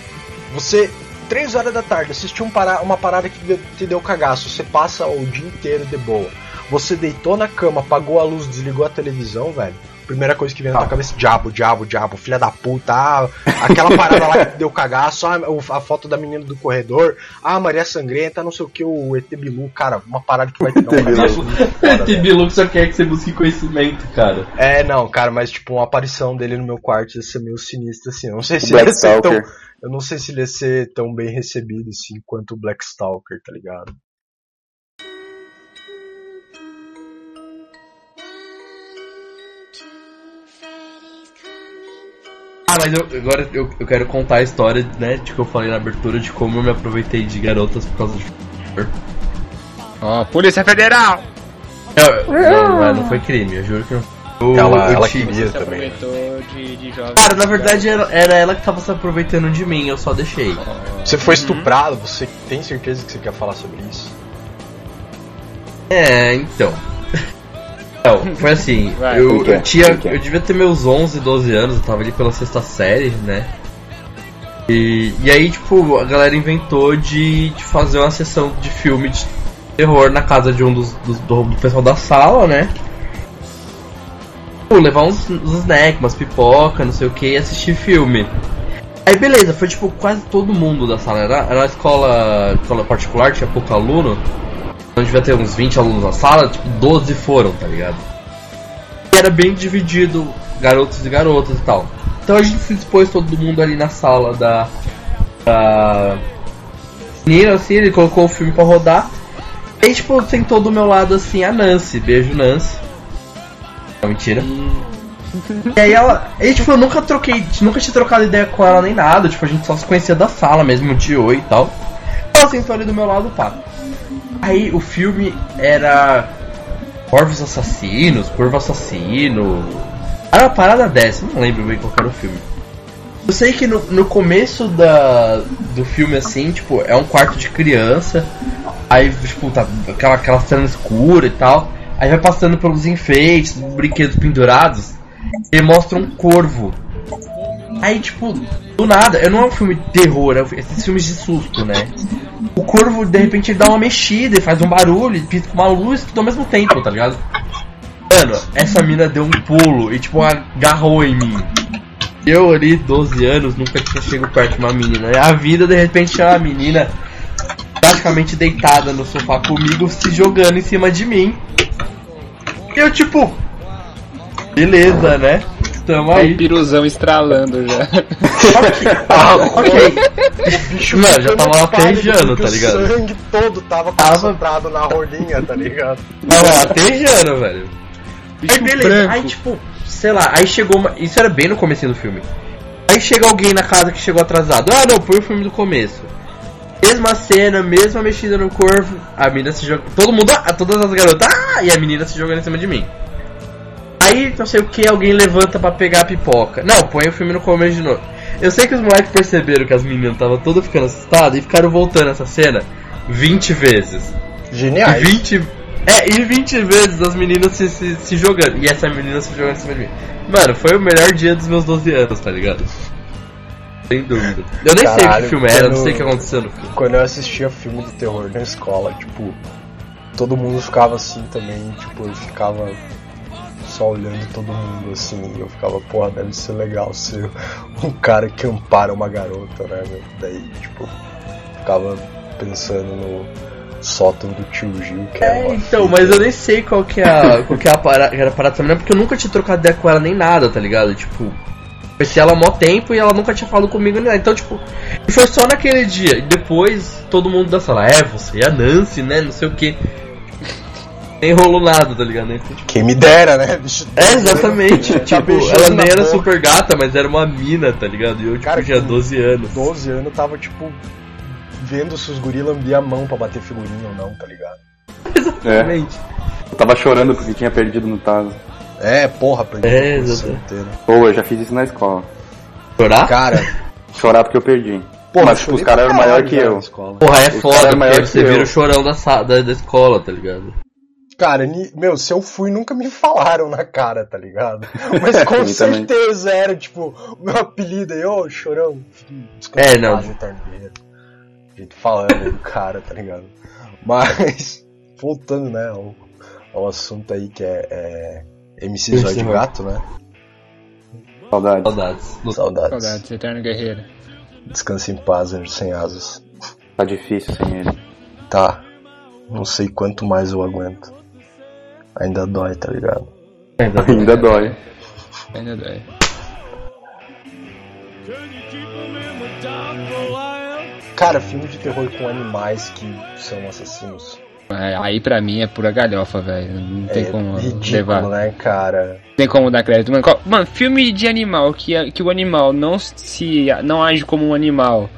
você. 3 horas da tarde, assistiu um para- uma parada que te deu cagaço, você passa o dia inteiro de boa. Você deitou na cama, apagou a luz, desligou a televisão, velho. Primeira coisa que vem na tua cabeça, diabo, diabo, diabo, filha da puta, ah, aquela parada lá que deu cagaço, ah, a foto da menina do corredor, ah, Maria Sangrenta, não sei o que, o ET Bilu, cara, uma parada que vai te dar um cagaço. velho. Bilu só quer que você busque conhecimento, cara. É, não, cara, mas tipo, uma aparição dele no meu quarto ia ser meio sinistro, assim. Não sei se ia ser tão. Eu não sei se ele ia ser tão bem recebido assim quanto o Black Stalker, tá ligado? Ah, mas eu, agora eu, eu quero contar a história, né, de que eu falei na abertura de como eu me aproveitei de garotas por causa de. Ó, Polícia Federal! Eu- não, não foi crime, eu juro que não. Eu, Ela, eu ela queria Você também. né? aproveitou de, de. Cara, na verdade era, era ela que tava se aproveitando de mim, eu só deixei. Você foi estuprado, você tem certeza que você quer falar sobre isso? É, então. Não, foi assim, Vai, eu, que é? eu tinha. É? Eu devia ter meus 11, 12 anos, eu tava ali pela sexta série, né? E, e aí, tipo, a galera inventou de, de fazer uma sessão de filme de terror na casa de um dos, dos- do, do pessoal da sala, né? Pô, levar uns, uns snacks, umas pipoca, não sei o que, e assistir filme. Aí beleza, foi tipo quase todo mundo da sala. Era, era uma escola, escola particular, tinha pouco aluno. Então devia ter uns 20 alunos na sala, tipo, 12 foram, tá ligado? E era bem dividido, garotos e garotas e tal. Então a gente se dispôs todo mundo ali na sala da. da. Menina, assim, ele colocou o filme pra rodar. Aí, tipo, sentou do meu lado assim a Nancy, beijo Nancy. Não, mentira. E aí ela. E tipo, eu nunca troquei. Nunca tinha trocado ideia com ela nem nada. Tipo, a gente só se conhecia da sala mesmo, de oi e tal. Ela sentou ali do meu lado, pá. Aí o filme era. Corvos Assassinos, Corvo Assassino. Era uma parada dessa, não lembro bem qual era o filme. Eu sei que no, no começo da, do filme, assim, tipo, é um quarto de criança. Aí, tipo, tá aquela, aquela cena escura e tal. Aí vai passando pelos enfeites, brinquedos pendurados. E mostra um corvo. Aí, tipo, do nada, eu não é um filme de terror, é esses filmes de susto, né? O corvo, de repente, ele dá uma mexida e faz um barulho, e pisca uma luz, tudo ao mesmo tempo, tá ligado? Mano, essa mina deu um pulo e, tipo, agarrou em mim. Eu ali, 12 anos, nunca tinha chegado perto de uma menina. A vida, de repente, tinha uma menina praticamente deitada no sofá comigo, se jogando em cima de mim. E eu, tipo, beleza, né? Tamo aí. o piruzão estralando já. Ah, Ok. o bicho Mano, já tava porque tá ligado? O sangue todo tava Tava- concentrado na rolinha, tá ligado? Tava latejando, velho. Aí Bicho beleza, branco. aí tipo, sei lá, aí chegou uma. Isso era bem no começo do filme. Aí chega alguém na casa que chegou atrasado. Ah não, põe o filme do começo. Mesma cena, mesma mexida no corvo, a menina se joga. Todo mundo, ah, todas as garotas, ah, e a menina se jogando em cima de mim. Aí, não sei o que, alguém levanta pra pegar a pipoca. Não, põe o filme no começo de novo. Eu sei que os moleques perceberam que as meninas estavam todas ficando assustadas e ficaram voltando essa cena 20 vezes. Geniais. 20. É, e 20 vezes as meninas se, se, se jogando. E essa menina se jogando em cima de mim. Mano, foi o melhor dia dos meus 12 anos, tá ligado? Sem dúvida. Eu nem sei Caralho, que filme era, não quando- sei o que aconteceu no filme. Quando eu assistia filme de terror na escola, tipo, todo mundo ficava assim também, tipo, eu ficava só olhando todo mundo assim, e eu ficava, porra, deve ser legal ser um cara que ampara uma garota, né? meu? Daí, tipo, ficava pensando no sótão do tio Gil, que é, É, então, mas eu nem sei qual que é a, qual que é a parada, era a parada menina, porque eu nunca tinha trocado ideia com ela nem nada, tá ligado? Tipo, conheci ela há mó tempo e ela nunca tinha falado comigo nem nada. Então, tipo, foi só naquele dia. E depois todo mundo da sala, é, você e a Nancy, né? Não sei o que. Nem rolou nada, tá ligado? Então, tipo, Quem me dera, né, bicho? é, exatamente. Tá tipo, ela nem era boca. super gata, mas era uma mina, tá ligado? E eu, tipo, Cara, tinha com 12 anos. 12 anos tava, tipo, vendo se os guri lambiam a mão pra bater figurinha ou não, tá ligado? É, Exatamente. eu tava chorando porque tinha perdido no taso. É, porra, perdi É, a posição exato. inteira. Pô, eu já fiz isso na escola. Chorar? Cara, Chorar porque eu perdi. porra, Mas, tipo, os caras eram maior que eu. na escola. Porra, é Os foda, cara é maior porque você vira o chorão da, da, da escola, tá ligado? Cara, meu, se eu fui, nunca me falaram na cara, tá ligado? Mas com Mim também. certeza era, tipo, o meu apelido aí, ô, chorão. É, não. Guerreiro. Gente falando aí do cara, tá ligado? Mas, voltando, né, ao, ao assunto aí que é, é MC Zóio de Sim, Gato, né? Saudade. Saudades. Saudades. Saudades, Eterno Guerreiro. Descanse em paz, anjo sem asas. Tá difícil sem ele. Tá. Não sei quanto mais eu aguento. Ainda dói, tá ligado? Ainda dói. Ainda dói. Cara, filme de terror com animais que são assassinos. É, Aí pra mim é pura galhofa, velho. Não tem é como ridículo, levar. né, cara? Não tem como dar crédito. Mano, qual- mano, filme de animal que, é- que o animal não se não age como um animal.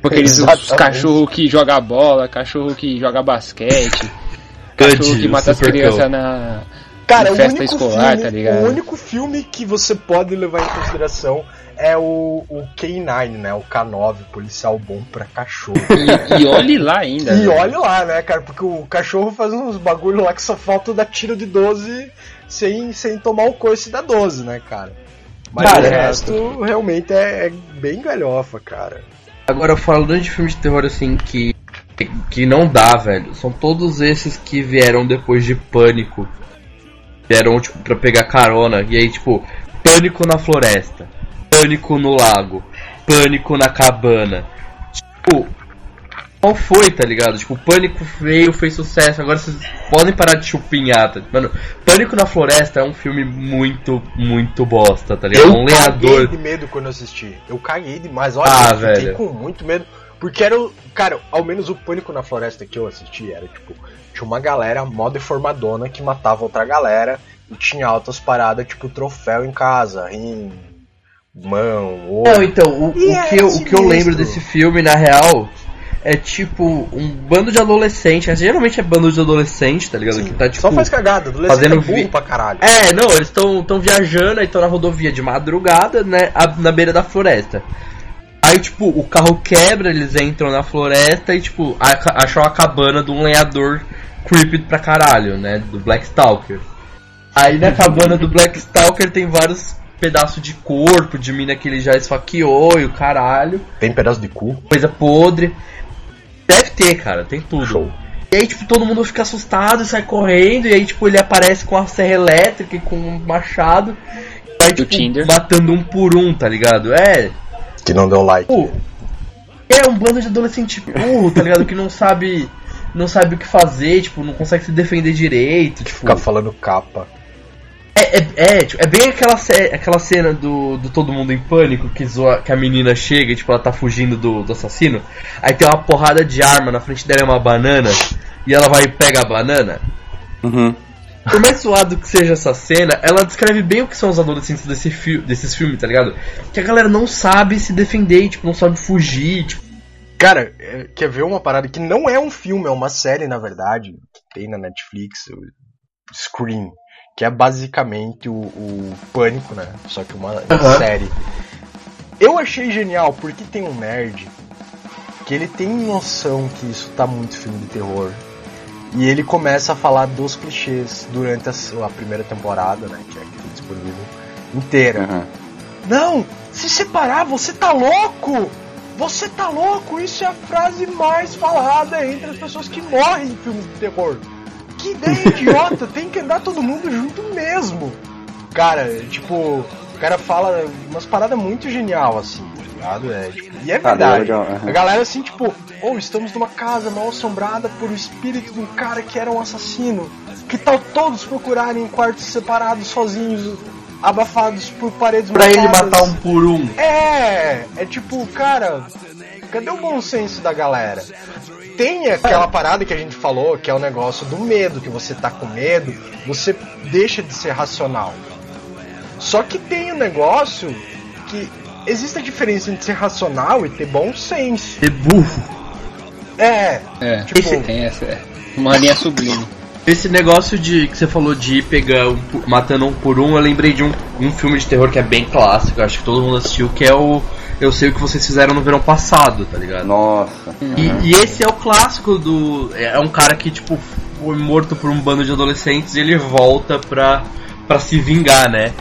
Porque eles os cachorro que joga bola, cachorro que joga basquete, cachorro que mata as crianças na Cara, em o festa único, escolar, filme, tá ligado? o único filme que você pode levar em consideração é o, o K9, né? O K9, policial bom pra cachorro. E, e olhe lá ainda. E velho. olha lá, né, cara? Porque o cachorro faz uns bagulho lá que só falta dar tiro de 12 sem, sem tomar o coice da 12, né, cara? Mas Cara, o resto realmente é, é bem galhofa, cara. Agora, falando de filme de terror assim que. que não dá, velho. São todos esses que vieram depois de Pânico. Vieram, tipo, pra pegar carona. E aí, tipo, Pânico na floresta. Pânico no lago. Pânico na cabana. Tipo. Qual foi, tá ligado? Tipo, Pânico veio, fez sucesso. Agora vocês podem parar de chupinhar, tá? Mano, Pânico na Floresta é um filme muito, muito bosta, tá ligado? um caguei lenhador. de medo quando eu assisti. Eu caguei demais. Olha, Ah, eu fiquei velho. com muito medo. Porque era o. Cara, ao menos o Pânico na Floresta que eu assisti era tipo. Tinha uma galera mó deformadona que matava outra galera. E tinha altas paradas, tipo troféu em casa, rim, mão, olho. Não, então, o, o é que eu, o que eu lembro desse filme, na real, é tipo um bando de adolescente. Geralmente é bando de adolescente, tá ligado? Sim, que tá tipo. Só faz cagada, adolescente fazendo é burro pra caralho. É, não, eles estão tão viajando, aí estão na rodovia de madrugada, né? a- Na beira da floresta. Aí, tipo, o carro quebra, eles entram na floresta e, tipo, a- acham a cabana de um lenhador creepy pra caralho, né? Do Black Stalker. Aí na cabana do Black Stalker tem vários pedaços de corpo, de mina que ele já esfaqueou e o caralho. Tem pedaço de cu. Coisa podre. Deve ter, cara, tem tudo. Show. E aí, tipo, todo mundo fica assustado e sai correndo. E aí, tipo, ele aparece com a serra elétrica e com um machado. E vai, Do tipo, Tinder. matando um por um, tá ligado? É, Que não deu like. Pô, é um bando de adolescente burro, tá ligado? Que não sabe. Não sabe o que fazer, tipo, não consegue se defender direito. Tipo, Ficar falando capa. É, é, é, tipo, é bem aquela, aquela cena do, do Todo Mundo em Pânico que, zoa, que a menina chega e tipo, ela tá fugindo do, do assassino. Aí tem uma porrada de arma, na frente dela é uma banana. E ela vai e pega a banana. Uhum. Por mais suado que seja essa cena, ela descreve bem o que são os adolescentes desse fi desses filmes, tá ligado? Que a galera não sabe se defender, tipo, não sabe fugir, tipo. Cara, é, quer ver uma parada que não é um filme, é uma série, na verdade, que tem na Netflix, o Scream, que é basicamente o, o Pânico, né? Só que uma, uma Aham. série. Eu achei genial porque tem um nerd que ele tem noção que isso tá muito filme de terror. E ele começa a falar dos clichês durante a, a primeira temporada, né? Que é aqui disponível inteira. Uhum. Não! Se separar, você tá louco! Você tá louco! Isso é a frase mais falada entre as pessoas que morrem em filmes de terror. Que ideia idiota! Tem que andar todo mundo junto mesmo! Cara, tipo, o cara fala umas paradas muito genial, assim, tá ligado? É, tipo, e é Ah, é verdade. A galera assim, tipo, ou estamos numa casa mal assombrada por o espírito de um cara que era um assassino. Que tal todos procurarem em quartos separados, sozinhos, abafados por paredes Pra ele matar um por um. É, é tipo, cara, cadê o bom senso da galera? Tem aquela parada que a gente falou, que é o negócio do medo, que você tá com medo, você deixa de ser racional. Só que tem um negócio que existe a diferença entre ser racional e ter bom senso. É burro. É, É, Tipo- tem essa. É. Uma linha sublime. Esse negócio de que você falou de ir um, matando um por um, eu lembrei de um, um filme de terror que é bem clássico, acho que todo mundo assistiu, que é o Eu Sei O Que Vocês Fizeram no Verão Passado, tá ligado? Nossa. E, e esse é o clássico do. É um cara que, tipo, foi morto por um bando de adolescentes e ele volta pra, pra se vingar, né?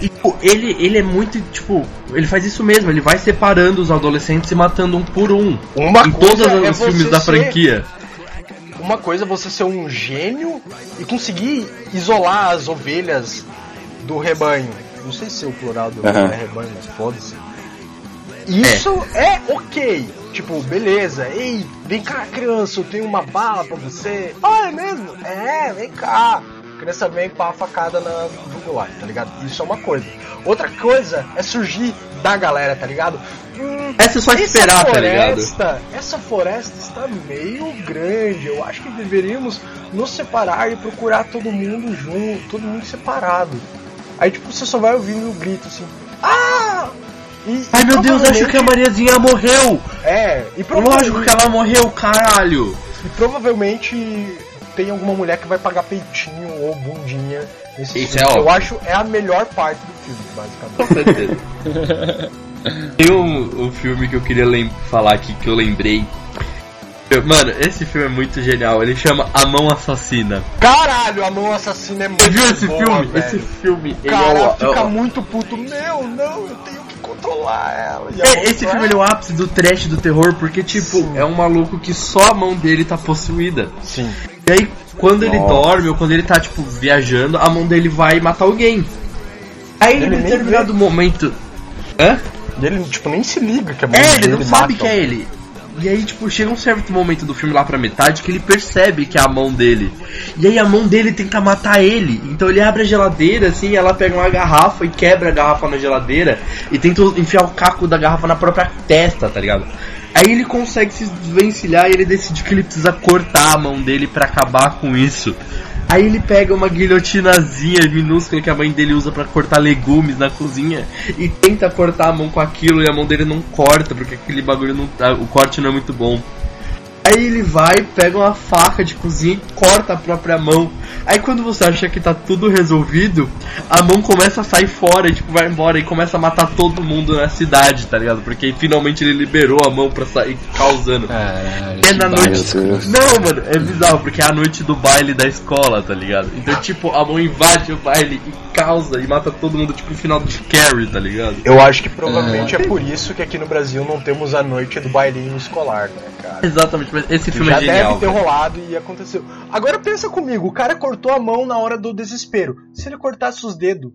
E tipo, ele, ele é muito, tipo, ele faz isso mesmo, ele vai separando os adolescentes e matando um por um. Uma em todos é os filmes da ser- franquia. uma coisa é você ser um gênio e conseguir isolar as ovelhas do rebanho. Não sei se é o plural do é rebanho, mas foda-se. Isso é. ok. Tipo, beleza. Ei, vem cá, criança, eu tenho uma bala pra você. Ah, é mesmo? É, vem cá. A criança vem com a facada na jugular, tá ligado? Isso é uma coisa. Outra coisa é surgir da galera, tá ligado? Hum, Essa é só esperar, tá ligado? floresta, essa floresta está meio grande. Eu acho que deveríamos nos separar e procurar todo mundo junto, todo mundo separado. Aí tipo você só vai ouvindo o grito assim. Ah! E, Ai meu Deus, acho que a Mariazinha morreu! É, e Lógico que ela morreu, caralho! e provavelmente tem alguma mulher que vai pagar peitinho ou bundinha nesse Isso filme. é que Eu óbvio. acho é a melhor parte do filme, basicamente. Com certeza. Tem um, um filme que eu queria falar aqui que eu lembrei. Eu- Mano, esse filme é muito genial. Ele chama A Mão Assassina. Caralho, a mão assassina é muito Você viu esse boa, filme? velho. Esse filme, O ele é cara o- fica é o- muito puto. Meu, não, eu tenho controlar ela. É, esse filme ele é o ápice do trash do terror, porque, tipo, Sim. é um maluco que só a mão dele tá possuída. Sim. E aí, quando ele Nossa. dorme ou quando ele tá, tipo, viajando, a mão dele vai matar alguém. Aí, Ele em determinado momento. Hã? Ele, tipo, nem se liga que a mão É, ele dele não sabe mata que é ele. E aí, tipo, chega um certo momento do filme lá pra metade que ele percebe que é a mão dele. E aí a mão dele tenta matar ele. Então ele abre a geladeira, assim, ela pega uma garrafa e quebra a garrafa na geladeira e tenta enfiar o caco da garrafa na própria testa, tá ligado? Aí ele consegue se desvencilhar e ele decide que ele precisa cortar a mão dele pra acabar com isso. Aí ele pega uma guilhotinazinha minúscula que a mãe dele usa pra cortar legumes na cozinha e tenta cortar a mão com aquilo e a mão dele não corta porque aquele bagulho não tá, o corte não é muito bom. Aí ele vai, pega uma faca de cozinha e corta a própria mão. Aí quando você acha que tá tudo resolvido, a mão começa a sair fora e tipo vai embora e começa a matar todo mundo na cidade, tá ligado? Porque finalmente ele liberou a mão pra sair causando. Caralho. É na noite. Não, mano, é bizarro, porque é a noite do baile da escola, tá ligado? Então, tipo, a mão invade o baile e causa e mata todo mundo, tipo, no final de Carrie, tá ligado? Eu acho que provavelmente é por isso que aqui no Brasil não temos a noite do bailinho escolar, né, cara? Exatamente, mas esse Que filme já é genial. deve ter velho. rolado e aconteceu. Agora pensa comigo, o cara cortou a mão na hora do desespero. Se ele cortasse os dedos,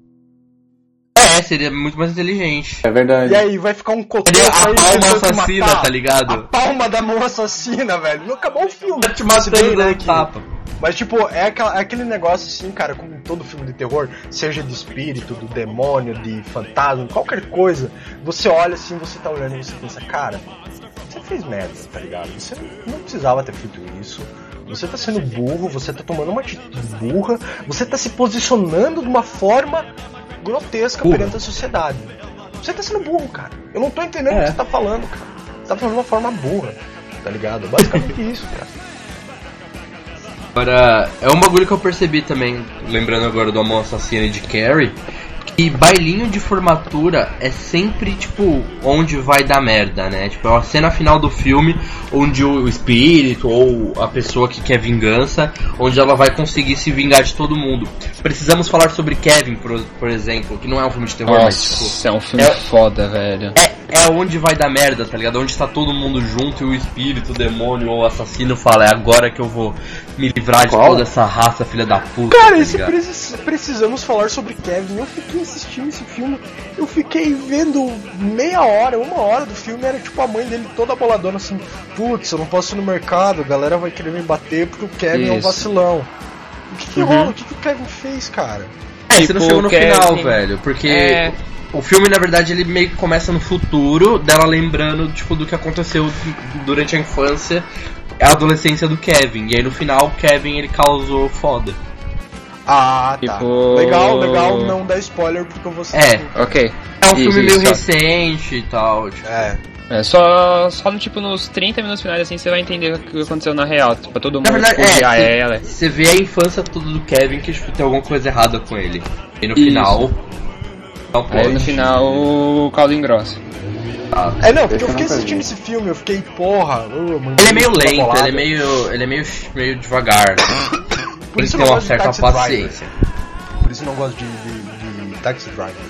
É, seria muito mais inteligente. É verdade. e aí vai ficar um cotoco Seria a aí palma assassina, matar. tá ligado? A palma da mão assassina, velho. Não acabou o filme. Tá te matando né, tapa. Mas, tipo, é, aquela- é aquele negócio assim, cara, como em todo filme de terror, seja de espírito, do demônio, de fantasma, qualquer coisa, você olha assim, você tá olhando e você pensa, cara, fez merda, tá ligado? Você não precisava ter feito isso. Você tá sendo burro, você tá tomando uma atitude burra, você tá se posicionando de uma forma grotesca Burra. perante a sociedade. Você tá sendo burro, cara. Eu não tô entendendo o É. que você tá falando, cara. Você tá falando de uma forma burra, tá ligado? Basicamente isso, cara. Agora, é um bagulho que eu percebi também, lembrando agora do Amor Assassino e de Carrie, que bailinho de formatura é sempre, tipo, onde vai dar merda, né? Tipo, é a cena final do filme onde o espírito ou a pessoa que quer vingança, onde ela vai conseguir se vingar de todo mundo. Precisamos falar sobre Kevin, por, por exemplo, que não é um filme de terror, mas, tipo, Nossa, é um filme é- foda, velho. é, é onde vai dar merda, tá ligado? Onde tá todo mundo junto e o espírito, o demônio ou o assassino fala, é agora que eu vou me livrar de Qual? toda essa raça filha da puta. Cara, tá esse precis- precisamos falar sobre Kevin. Eu fiquei assistindo esse filme, eu fiquei vendo meia hora, uma hora do filme, era tipo a mãe dele toda boladona assim, putz, eu não posso ir no mercado, a galera vai querer me bater porque o Kevin é um Isso. vacilão. O que, que Uhum. rola? O que, que o Kevin fez, cara? É, você não Tipo, chegou no Kevin- final, velho. Porque É. o filme, na verdade, ele meio que começa no futuro, dela lembrando, tipo, do que aconteceu durante a infância, a adolescência do Kevin. E aí no final, o Kevin ele causou foda. Ah, tá. Tipo- Legal, legal, não dá spoiler porque eu vou É. Ok. É um Isso, filme meio isso, recente e tal. Tipo, É. É, só, só no tipo nos 30 minutos finais assim você vai entender o que aconteceu na real. Tipo, todo mundo Na verdade, odiar é, ela. você vê a infância toda do Kevin que tipo, tem alguma coisa errada com ele. E no Isso. final. Aí no final o caldo engrossa. É, não, porque eu fiquei assistindo esse filme, eu fiquei, porra. mano, Ele é meio lento, ele é meio. ele é meio, meio devagar. Por Tem isso que eu ter não uma certa Taxi Driver. paciência. Por isso eu não gosto de, de, de Taxi Driver.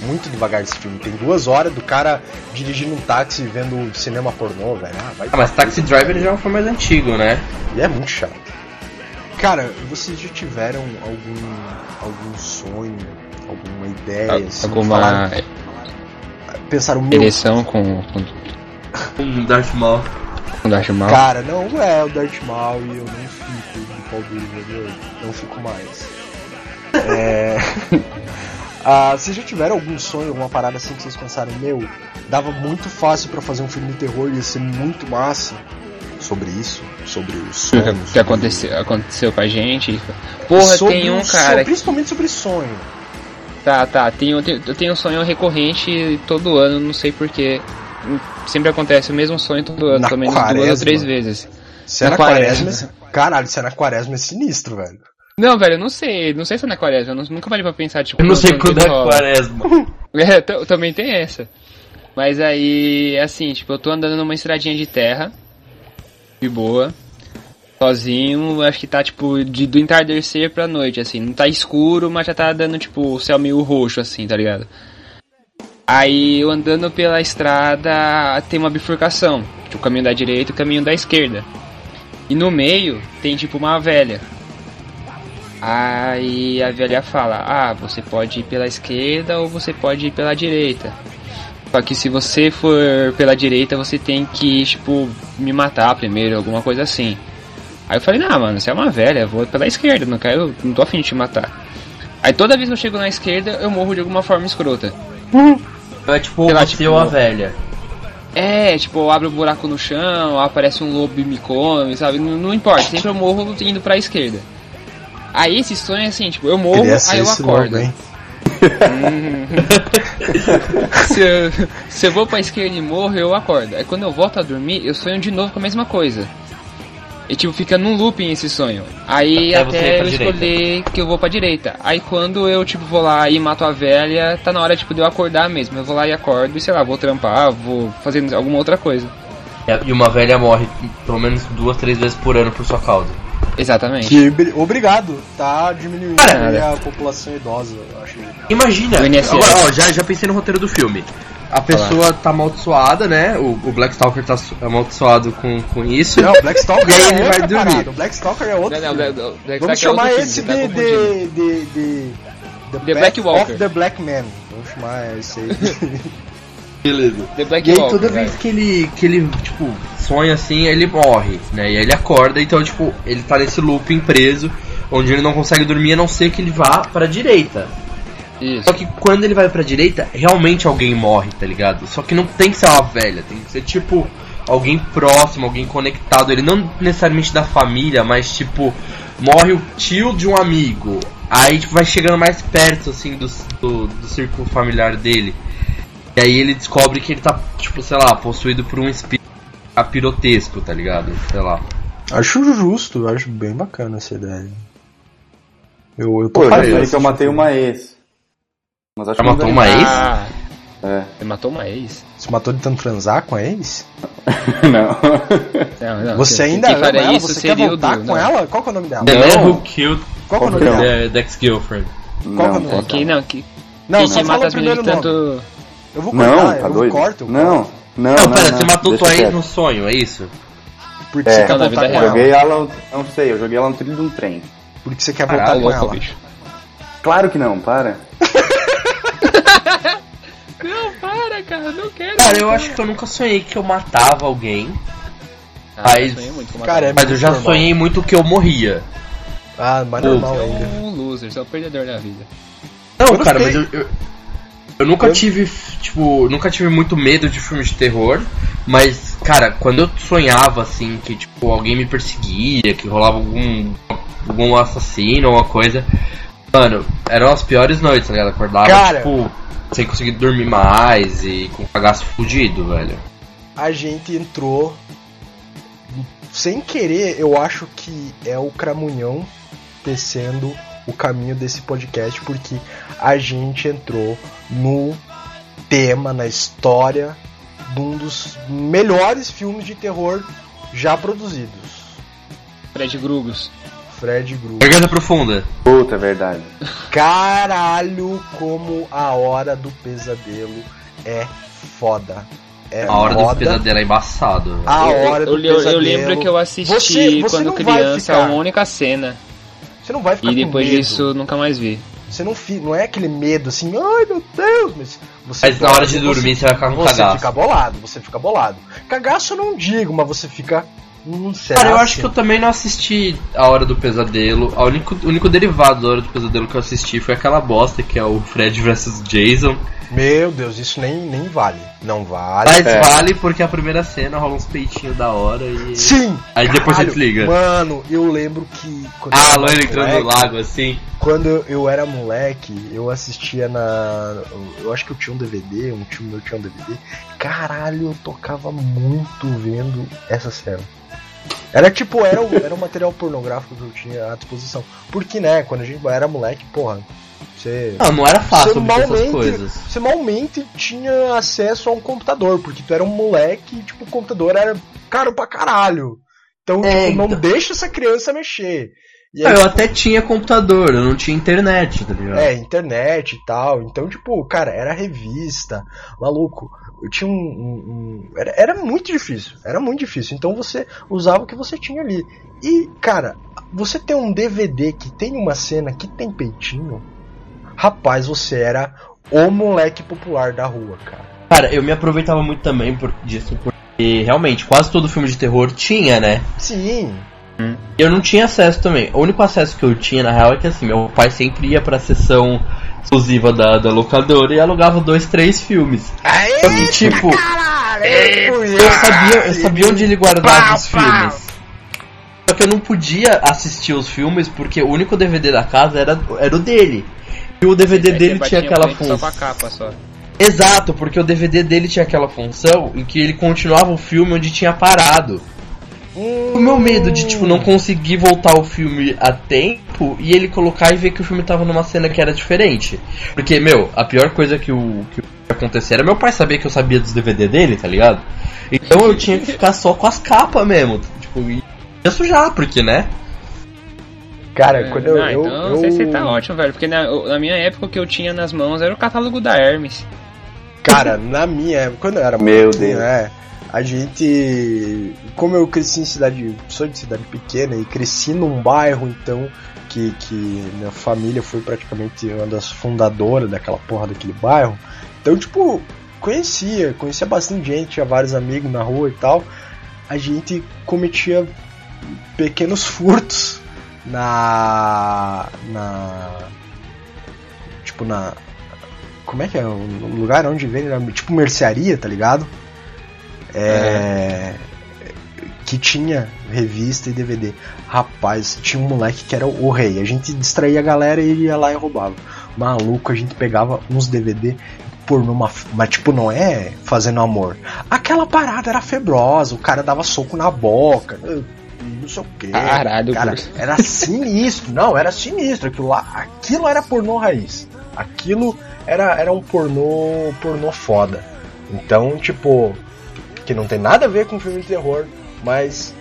Muito devagar esse filme. Tem duas horas do cara dirigindo um táxi e vendo cinema pornô, velho. Ah, vai Ah, mas Taxi Driver já foi mais antigo, né? Ele é muito chato. Cara, vocês já tiveram algum, algum sonho, alguma ideia? assim, Alguma falaram- pensaram, meu, ereção com, com, Um Darth Maul. com Darth Maul? cara, não é o Darth Maul e eu não fico de pau duro, entendeu? Não fico mais. É... ah, vocês já tiveram algum sonho, alguma parada assim que vocês pensaram, meu, dava muito fácil pra fazer um filme de terror, ia ser muito massa sobre isso, sobre os sonhos. que aconteceu, aconteceu com a gente. Porra, Sobre tem um o cara. que- principalmente sobre sonho. Tá, tá. Tem, eu tenho- eu tenho um sonho recorrente todo ano, não sei porquê. Sempre acontece o mesmo sonho todo ano, Na pelo menos duas ou três vezes. Se é Na na quaresma, quaresma. caralho, se é na quaresma é sinistro, velho. Não, velho, eu não sei. Não sei se é na quaresma. Eu nunca parei pra pensar, tipo... Eu não sei quando é quaresma. É, também tem essa. Mas aí, assim, tipo, eu tô andando numa estradinha de terra, de boa, sozinho, acho que tá, tipo, de, do entardecer pra noite, assim. Não tá escuro, mas já tá dando, tipo, o céu meio roxo, assim, tá ligado? Aí, eu andando pela estrada, tem uma bifurcação. Tipo, o caminho da direita e o caminho da esquerda. E no meio, tem, tipo, uma velha. Aí a velha fala: Ah, você pode ir pela esquerda ou você pode ir pela direita. Só que se você for pela direita, você tem que, tipo, me matar primeiro, alguma coisa assim. Aí eu falei: Não, mano, você é uma velha, eu vou pela esquerda, não quero, não tô afim de te matar. Aí toda vez que eu chego na esquerda, eu morro de alguma forma escrota. É tipo lá, você tipo- ou a velha. É, tipo, eu abro um buraco no chão, aparece um lobo e me come, sabe? Não, não importa, sempre eu morro indo pra esquerda. Aí esse sonho é assim, tipo, eu morro, ser aí eu acordo. lobo, hein? se, eu, se eu vou pra esquerda e morro, eu acordo. Aí quando eu volto a dormir, eu sonho de novo com a mesma coisa. E tipo, fica num looping esse sonho. Aí Até você ir até pra eu direita. escolher que eu vou pra direita. Aí quando eu, tipo, vou lá e mato a velha, tá na hora, tipo, de eu acordar mesmo. Eu vou lá e acordo e, sei lá, vou trampar, vou fazer alguma outra coisa. E uma velha morre pelo menos duas, três vezes por ano por sua causa. Exatamente. Que, bri- obrigado, tá diminuindo Cara, aí a população idosa, eu acho. Imagina, O INSS. agora, ó, já, já pensei no roteiro do filme. A pessoa tá amaldiçoada, né? O, o Black Stalker tá amaldiçoado com, com isso. Não, o Black Stalker é ele vai dormir. parada, O Black Stalker é outro. Não, não. Black- Black Vamos Stalker é chamar outro esse filme, de, tá confundindo. de, de, de The, The Black Walker. of the Black Man. Vamos chamar esse aí. Beleza. The Black E aí Walker, toda vez que ele, que ele, tipo, sonha assim, ele morre, né? E aí ele acorda, então, tipo, ele tá nesse looping preso, onde ele não consegue dormir a não ser que ele vá pra direita. Isso. Só que quando ele vai pra direita, realmente alguém morre, tá ligado? Só que não tem que ser uma velha, tem que ser tipo alguém próximo, alguém conectado. Ele não necessariamente da família, mas tipo, morre o tio de um amigo. Aí tipo, vai chegando mais perto assim do, do, do círculo familiar dele. E aí ele descobre que ele tá, tipo, sei lá, possuído por um espírito pirotesco, tá ligado? Sei lá. acho justo, eu acho bem bacana essa ideia. Eu, eu tô Pô, eu que eu matei o filme. uma ex. Mas acho Já que matou uma ex? Ah, É. você matou uma ex? Você matou de tanto transar com a ex? não. Não, não. Você ainda ama ela? isso Você quer seria o voltar com não. ela? Qual que é o nome dela? The. Man Who Killed Qual que é o nome que dela? the Dex Girlfriend. Qual que é o Não, nome? Que não, que, Não, quem só que fala mata o primeiro nome. tanto... Eu vou cortar, Não, tá eu doido? corto. eu não, corto. não, Não, não, pera, não, você matou tua ex no sonho, é isso? Porque É. você quer voltar vida com real. ela. Joguei ela, não sei, eu joguei ela no trilho de um trem. Porque você quer voltar com ela. bicho. Claro que não, para. Não, para, cara, não quero. Cara, eu acho que eu nunca sonhei que eu matava alguém, Ah, Mas- eu Cara, é mas eu já normal. sonhei muito que eu morria. Ah, mais Pô, normal Você é ainda. um loser, você é um perdedor da vida. Não, Eu cara, mas eu, eu, eu nunca Eu- tive, tipo, nunca tive muito medo de filmes de terror, mas, cara, quando eu sonhava, assim, que, tipo, alguém me perseguia, que rolava algum, algum assassino ou alguma coisa, mano, eram as piores noites, tá ligado? Acordava, Cara. tipo, sem conseguir dormir mais e com o cagaço fudido, velho. A gente entrou. Sem querer, eu acho que é o Cramunhão tecendo o caminho desse podcast, porque a gente entrou no tema, na história de um dos melhores filmes de terror já produzidos. Fred Grugos. Fred Krueger. Garganta profunda. Puta, é verdade. Caralho, como a hora do pesadelo é foda. É A hora do foda. pesadelo é embaçado. A eu, hora eu, do eu- eu pesadelo. lembro que eu assisti Você- você quando criança ficar- uma única cena. Você não vai ficar E com depois medo. disso nunca mais vi. Você não, fi, não é aquele medo assim, ai meu Deus, mas você Mas na hora de dormir você vai ficar com você cagaço. fica bolado, você fica bolado. Cagaço eu não digo, mas você fica hum, será Cara, eu assim? acho que eu também não assisti A Hora do Pesadelo. O único, o único derivado da Hora do Pesadelo que eu assisti foi aquela bosta que é o Fred vs Jason. Meu Deus, isso nem, nem vale. Não vale. Mas É. vale porque a primeira cena rola uns peitinhos da hora e. Sim! Aí depois caralho, você desliga. Mano, eu lembro que. Quando eu Ah, a era loira entrando no moleque, lago assim. Quando eu- era moleque, eu assistia na. Eu acho que eu tinha um DVD, um tio meu tinha um DVD. Caralho, eu tocava muito vendo essa cena. Era tipo, era, o- era um material pornográfico que eu tinha à disposição. Porque, né, quando a gente era moleque, porra, você. Não, não era fácil Você malmente, coisas. você malmente tinha acesso a um computador, porque tu era um moleque e tipo, o computador era caro pra caralho. Então, É, tipo, não então. deixa essa criança mexer. Ah, aí, eu tipo, até tinha computador, eu não tinha internet, tá ligado? é, internet e tal. Então, tipo, cara, era revista, maluco. Eu tinha um. um- um- era, era muito difícil. Era muito difícil. Então você usava o que você tinha ali. E, cara, você tem um DVD que tem uma cena que tem peitinho. Rapaz, você era o moleque popular da rua, cara. Cara, eu me aproveitava muito também por, disso, porque realmente quase todo filme de terror tinha, né? Sim. Eu não tinha acesso também. O único acesso que eu tinha, na real, é que assim, meu pai sempre ia pra sessão exclusiva da, da locadora e alugava dois, três filmes. Aê, Só que, tipo, caralho! eu sabia, eu sabia onde ele guardava os filmes. Só que eu não podia assistir os filmes porque o único DVD da casa era, era o dele. E o DVD Aí dele você tinha aquela com função. a capa só. Exato, porque o DVD dele tinha aquela função em que ele continuava o filme onde tinha parado. O meu medo de, tipo, não conseguir voltar o filme a tempo e ele colocar e ver que o filme tava numa cena que era diferente. Porque, meu, a pior coisa que o que ia acontecer era meu pai saber que eu sabia dos DVD dele, tá ligado? Então eu tinha que ficar só com as capas mesmo. Tipo, e ia sujar, porque, né? Cara, quando eu. Ah, eu, então eu- você tá ótimo, velho. Porque na, na minha época o que eu tinha nas mãos era o catálogo da Hermes. Cara, na minha época, quando eu era Meu Deus. né? A gente. Como eu cresci em cidade. Sou de cidade pequena e cresci num bairro, então. Que, que minha família foi praticamente uma das fundadoras daquela porra daquele bairro. Então, tipo, conhecia, conhecia bastante gente, tinha vários amigos na rua e tal. A gente cometia pequenos furtos na. na. Tipo, na. Como é que é o lugar onde vende? Tipo mercearia, tá ligado? É. Que tinha revista e DVD. Rapaz, tinha um moleque que era o rei. A gente distraía a galera e ele ia lá e roubava. Maluco, a gente pegava uns DVD por numa. Mas tipo, não é fazendo amor. Aquela parada era febrosa, o cara dava soco na boca. Não sei o que. Caralho, cara, Bruce. era sinistro. Não, era sinistro. Aquilo lá, aquilo era pornô raiz. Aquilo era, era um pornô, pornô foda. Então, tipo, que não tem nada a ver com filme de terror, mas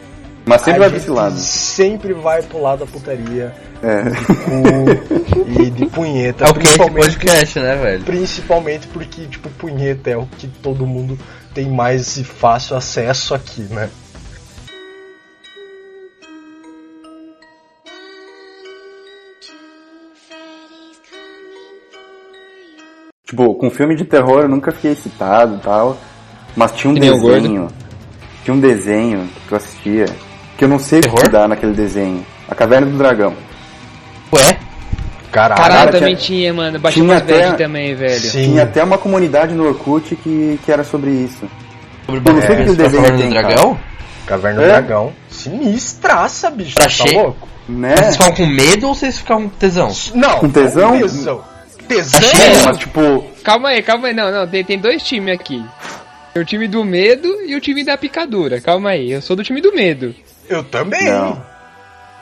Mas sempre a vai pra gente esse lado. sempre vai pro lado da putaria, É. cu e de punheta, É o que esse principalmente, podcast, né, velho? principalmente porque, tipo, punheta é o que todo mundo tem mais fácil acesso aqui, né? Tipo, com filme de terror eu nunca fiquei excitado e tal. Mas tinha um Que o desenho. Tinha um desenho que eu assistia. Que eu não sei o que dá naquele desenho. A Caverna do Dragão. Ué? Caralho. Caralho, cara, também tinha- tinha, mano. Tinha até- também, velho. Sim. Tinha até uma comunidade no Orkut que, que era sobre isso. Sobre Eu não sei é, que desenho Caverna tem, do cara. Dragão? Caverna do É? Dragão. Sinistraça, bicho. Pra tá che- louco? Né? Mas vocês ficavam com medo ou vocês ficavam com tesão? Não. Com tesão? não Tesão. Tesão? Mas tipo, Calma aí, calma aí. Não, não. Tem, tem dois times aqui. O time do medo e o time da picadura. Calma aí. Eu sou do time do medo. Eu também. não.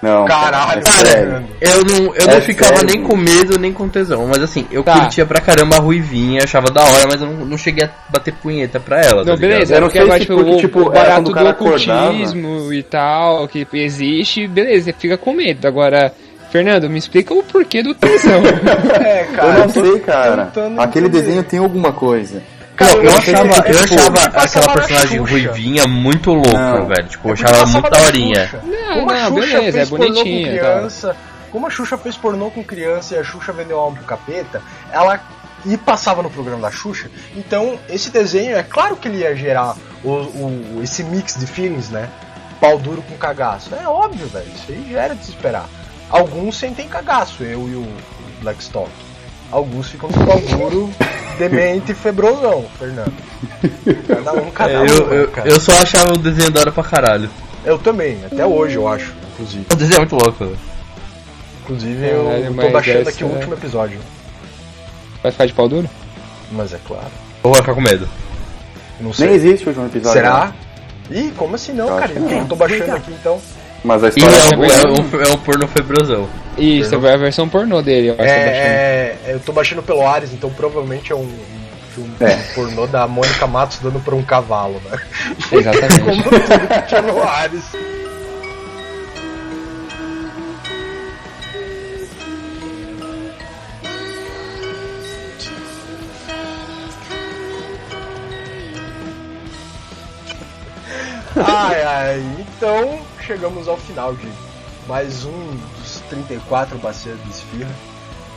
Não. Caralho, é. Fernando. Eu não, eu É não ficava sério? nem com medo nem com tesão, mas assim, eu Tá. curtia pra caramba a Ruivinha, achava da hora, mas eu não, não cheguei a bater punheta pra ela. Não, tá beleza. ligado? Eu não agora, se tipo, porque, o, tipo, o é, barato do cara acordava- ocultismo e tal, que existe, beleza, fica com medo. Agora, Fernando, me explica o porquê do tesão. É, cara. Eu não sei, cara. Aquele entender. desenho tem alguma coisa. Não, eu, eu achava, eu tipo, achava aquela na personagem Xuxa. ruivinha muito louca, Não. velho. Tipo, eu achava passava muito na daorinha. Não, Como a não, Xuxa beleza, é bonitinha, tá. criança, como a Xuxa fez pornô com criança e a Xuxa vendeu alma pro capeta, ela e passava no programa da Xuxa, então esse desenho, é claro que ele ia gerar o, o- esse mix de feelings, né? Pau duro com cagaço. É óbvio, velho. Isso aí já era de se esperar. Alguns sentem cagaço, eu e o Blackstock. Alguns ficam com pau duro, demente e febrosão, Fernando. Cada um, cada É, um. eu, eu, cara. eu só achava o desenho da hora pra caralho. Eu também, até hoje eu acho, inclusive. O desenho é muito louco, velho. Inclusive eu Caralho, tô baixando aqui o é- último episódio. Vai ficar de pau duro? Mas é claro. Ou vai ficar com medo? Não sei. Nem existe hoje um episódio. Será? Ih, como assim não, Eu cara? Eu tô baixando aqui então. Mas a E história é é um, é um, é um porno febrosão. Isso, é a versão pornô dele, eu acho que eu tô baixando. É, é, eu tô baixando pelo Ares, então provavelmente é um, um filme É. pornô da Mônica Matos dando pra um cavalo, né? Exatamente. Como tudo que tinha no Ares. Ai, ai, então chegamos ao final de mais um dos 34 Bacias de Esfirra.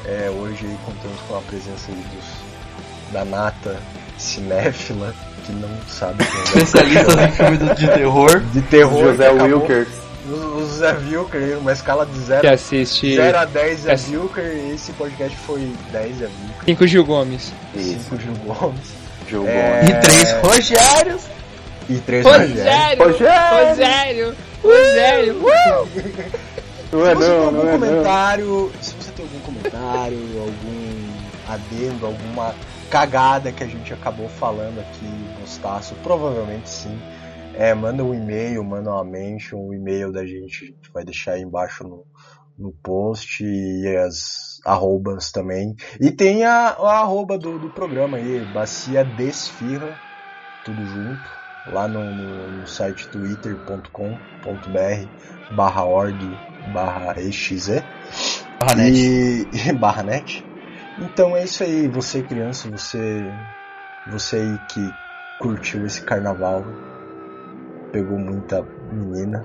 É, hoje aí contamos com a presença aí dos, da Nata cinéfila, que não sabe quem é. Especialistas em filmes do- de terror. de terror. José que Wilkers. O Zé Wilker, uma escala de Que 0 assiste 0 a 10 Zé Esse- Wilker, e esse podcast foi 10 Zé Wilker, 5 Gil Gomes. Isso, 5 Gil Gomes jogo É. E três Rogérios. e 3 Rogério. Rogério! Rogério! Rogério! Uh! Não Se é você tem não, algum não é não. comentário, se você tem algum comentário, algum adendo, alguma cagada que a gente acabou falando aqui no Staço, provavelmente sim. É, manda um e-mail, manda uma mention, o e-mail da gente, a gente vai deixar aí embaixo no, no post e as arrobas também. E tem a, a arroba do, do programa aí, Bacia Desfirra, tudo junto, lá no, no, site twitter.com.br barra org barra exe Barra net. e, barra net. Então é isso aí, você criança, você você aí que curtiu esse carnaval, pegou muita menina.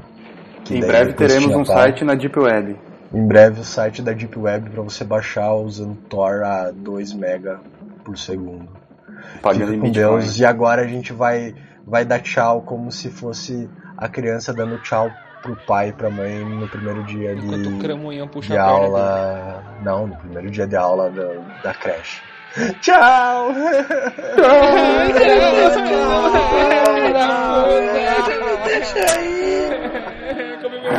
Em breve teremos um site na Deep Web. Em breve o site da Deep Web para você baixar usando Tor a 2 mega por segundo. Pagando Fica com. Deus. E agora a gente vai, vai dar tchau como se fosse a criança dando tchau pro pai e pra mãe no primeiro dia de, o puxa de a aula. Dele. Não, no primeiro dia de aula da, da creche. Tchau! Tchau! Deixa aí! Come meu